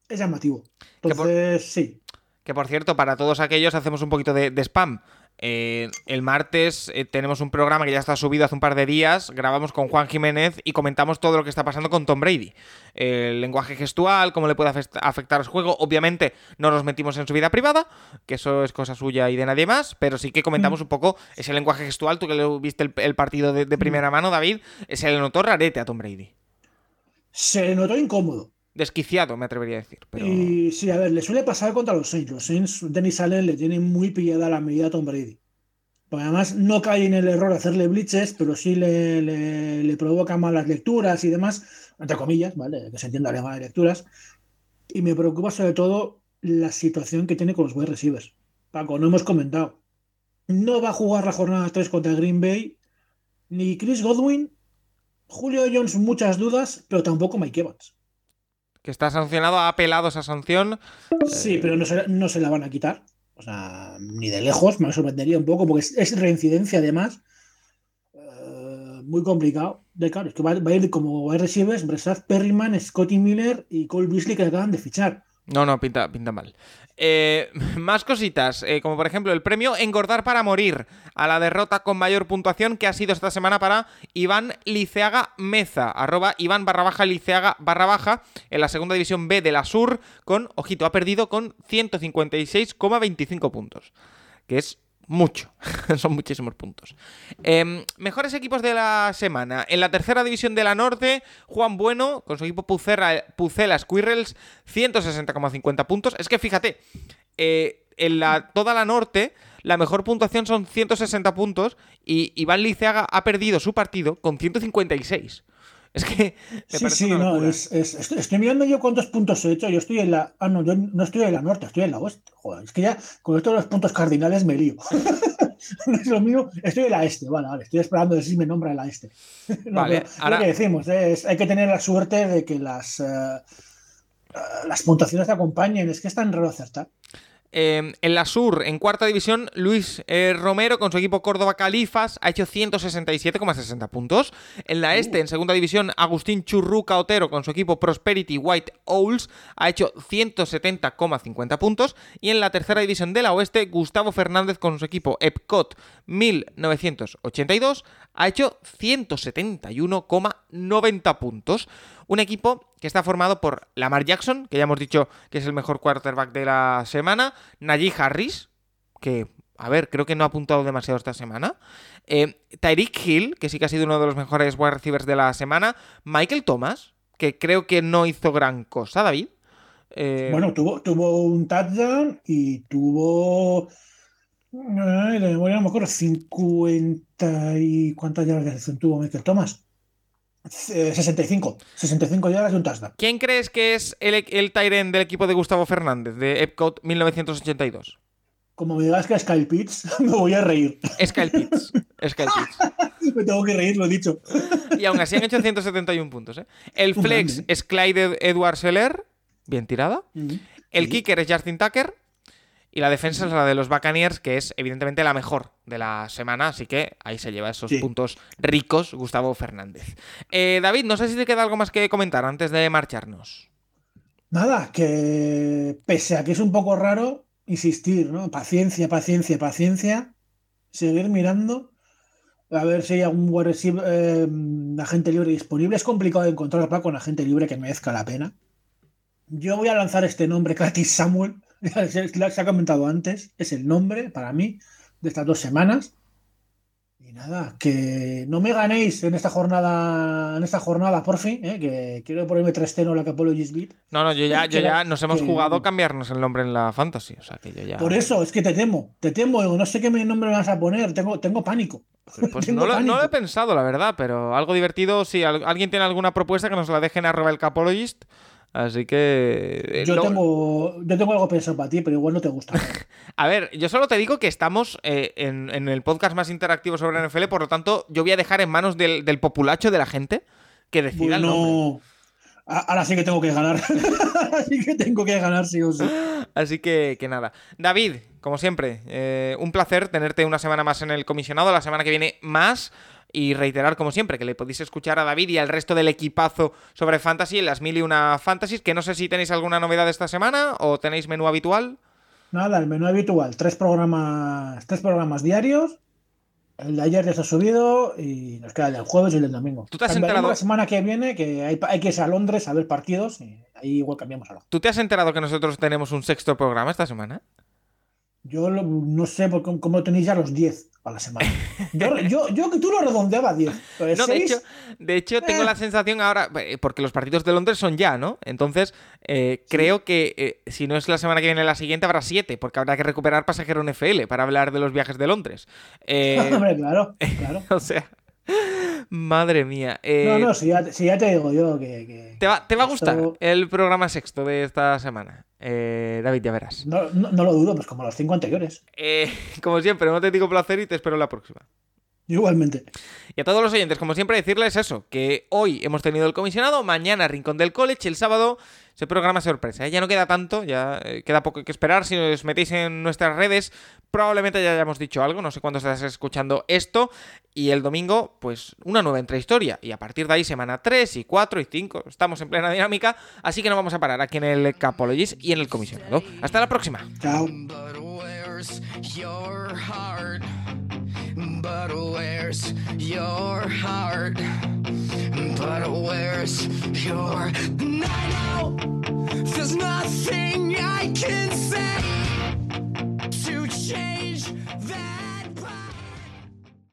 Es llamativo. Por- Entonces, sí. Que por cierto, para todos aquellos hacemos un poquito de, de spam. Eh, el martes eh, tenemos un programa que ya está subido hace un par de días. Grabamos con Juan Jiménez y comentamos todo lo que está pasando con Tom Brady. El lenguaje gestual, cómo le puede afect- afectar a su juego. Obviamente no nos metimos en su vida privada, que eso es cosa suya y de nadie más, pero sí que comentamos un poco ese lenguaje gestual. Tú que le viste el, el partido de, de primera mano, David, eh, se le notó rarete a Tom Brady. Se le notó incómodo. Desquiciado, me atrevería a decir. Y sí, a ver, le suele pasar contra los Saints. Los Saints, Dennis Allen le tiene muy pillada la medida a Tom Brady. Además no cae en el error de hacerle blitzes, pero sí le, le, provoca malas lecturas y demás, entre comillas, ¿vale? Que se entienda la malas lecturas. Y me preocupa sobre todo la situación que tiene con los wide receivers. Paco, no hemos comentado. No va a jugar la jornada 3 contra Green Bay ni Chris Godwin, Julio Jones, muchas dudas, pero tampoco Mike Evans. Que está sancionado, ha apelado esa sanción. Sí, pero no se, no se la van a quitar. O sea, ni de lejos, me sorprendería un poco, porque es, es reincidencia además. Eh, muy complicado. De claro, es que va, va a ir como wide receivers, Bressad Perryman, Scotty Miller y Cole Beasley que acaban de fichar. No, no, pinta, pinta mal. Eh, más cositas, eh, como por ejemplo el premio Engordar para Morir, a la derrota con mayor puntuación que ha sido esta semana para Iván Liceaga Meza, arroba Iván barra baja Liceaga barra baja, en la segunda división B de la Sur, con, ojito, ha perdido con 156,25 puntos, que es mucho, son muchísimos puntos. Eh, mejores equipos de la semana. En la tercera división de la Norte, Juan Bueno, con su equipo Pucera, Pucela Squirrels, 160,50 puntos. Es que fíjate, eh, en la, toda la Norte, la mejor puntuación son 160 puntos y Iván Liceaga ha perdido su partido con 156. Es que me Sí, sí, no, es, es- estoy, estoy mirando yo cuántos puntos he hecho. Yo estoy en la. Ah, no, yo no estoy en la norte, estoy en la oeste. Joder, es que ya con esto de los puntos cardinales me lío. no es lo mío, estoy en la este, vale, vale. Estoy esperando a ver si me nombra en la este. No, Vale, pero ahora- Lo que decimos, es, hay que tener la suerte de que las. eh, eh, las puntuaciones te acompañen, es que es tan raro acertar. Eh, en la Sur, en cuarta división, Luis eh, Romero con su equipo Córdoba Califas ha hecho 167,60 puntos. En la Este, en segunda división, Agustín Churruca Otero con su equipo Prosperity White Owls ha hecho 170,50 puntos. Y en la tercera división de la Oeste, Gustavo Fernández con su equipo Epcot 1982 ha hecho 171,90 puntos. Un equipo que está formado por Lamar Jackson, que ya hemos dicho que es el mejor quarterback de la semana, Najee Harris, que, a ver, creo que no ha apuntado demasiado esta semana, eh, Tyreek Hill, que sí que ha sido uno de los mejores wide receivers de la semana, Michael Thomas, que creo que no hizo gran cosa, David. Eh, Bueno, tuvo, tuvo un touchdown y tuvo. Ay, de memoria no me acuerdo, 50 y. ¿Cuántas yardas tuvo Michael Thomas? Eh, 65. 65 yardas y un touchdown. ¿Quién crees que es el, el Tyren del equipo de Gustavo Fernández, de Epcot 1982? Como me digas que es Kyle Pitts, me voy a reír. Es Kyle Pitts. Es Kyle Pitts. Me tengo que reír, lo he dicho. Y aún así han hecho 171 puntos. ¿eh? El flex es Clyde Edward Seller. Bien tirada. El Sí. kicker es Justin Tucker. Y la defensa es la de los Buccaneers, que es evidentemente la mejor de la semana. Así que ahí se lleva esos Sí. puntos ricos Gustavo Fernández. Eh, David, no sé si te queda algo más que comentar antes de marcharnos. Nada, que pese a que es un poco raro, insistir, ¿no? Paciencia, paciencia, paciencia. Seguir mirando. A ver si hay algún eh, agente libre disponible. Es complicado encontrar para con agente libre que merezca la pena. Yo voy a lanzar este nombre, Curtis Samuel. Se se ha comentado antes. Es el nombre para mí de estas dos semanas. Y nada, que no me ganéis en esta jornada, en esta jornada, por fin, ¿eh? que quiero ponerme 3 la Beat. No, no, yo ya, yo ya nos hemos que- jugado cambiarnos el nombre en la fantasy. O sea que yo ya. Por eso, es que te temo, te temo, no sé qué nombre me vas a poner, tengo, tengo pánico. Pues Tengo no, lo, no lo he pensado, la verdad, pero algo divertido. Si al- alguien tiene alguna propuesta, que nos la dejen arroba el capologist. Así que. eh, Yo tengo, yo tengo algo pensado para ti, pero igual no te gusta. A ver, yo solo te digo que estamos eh, en, en el podcast más interactivo sobre NFL, por lo tanto, yo voy a dejar en manos del, del populacho de la gente que decida el nombre. Bueno, a- ahora sí que tengo que ganar. ahora sí que tengo que ganar, sí o sí. Así que, que nada. David, como siempre, eh, un placer tenerte una semana más en el comisionado. La semana que viene más. Y reiterar, como siempre, que le podéis escuchar a David y al resto del equipazo sobre Fantasy en las mil y una Fantasies. Que no sé si tenéis alguna novedad esta semana o tenéis menú habitual. Nada, el menú habitual, tres programas, tres programas diarios. El de ayer ya se ha subido y nos queda el del jueves y el del domingo. ¿Tú te has Cambiaremos enterado? la semana que viene, que hay, hay que irse a Londres a ver partidos y ahí igual cambiamos algo. ¿Tú te has enterado que nosotros tenemos un sexto programa esta semana? Yo lo- no sé por cómo, cómo tenéis ya los 10 a la semana. Yo, yo, yo que tú lo redondeaba a 10. pero No, de hecho, de hecho tengo Eh. la sensación ahora, eh, porque los partidos de Londres son ya, ¿no? Entonces, eh, creo que eh, si no es la semana que viene la siguiente, habrá siete, porque habrá que recuperar pasajero NFL para hablar de los viajes de Londres. Eh, Hombre, claro, claro. o sea, madre mía. eh, No, no, si ya, si ya te digo yo que. que- ¿te, va, te va a esto- gustar el programa sexto de esta semana? Eh, David, ya verás. No, no, no lo dudo, pues como los cinco anteriores. Eh, como siempre, no te digo placer y te espero la próxima. Igualmente. Y a todos los oyentes, como siempre, decirles eso, que hoy hemos tenido el comisionado, mañana Rincón del College, el sábado ese programa sorpresa. ¿eh? Ya no queda tanto, ya eh, queda poco que esperar. Si os metéis en nuestras redes, probablemente ya hayamos dicho algo, no sé cuándo estás escuchando esto. Y el domingo, pues una nueva intrahistoria. Y a partir de ahí, semana 3 y 4 y 5, estamos en plena dinámica, así que no vamos a parar aquí en el Capologist y en el comisionado. Hasta la próxima. Chao. But where's your heart? But where's your. And I know there's nothing I can say to change that.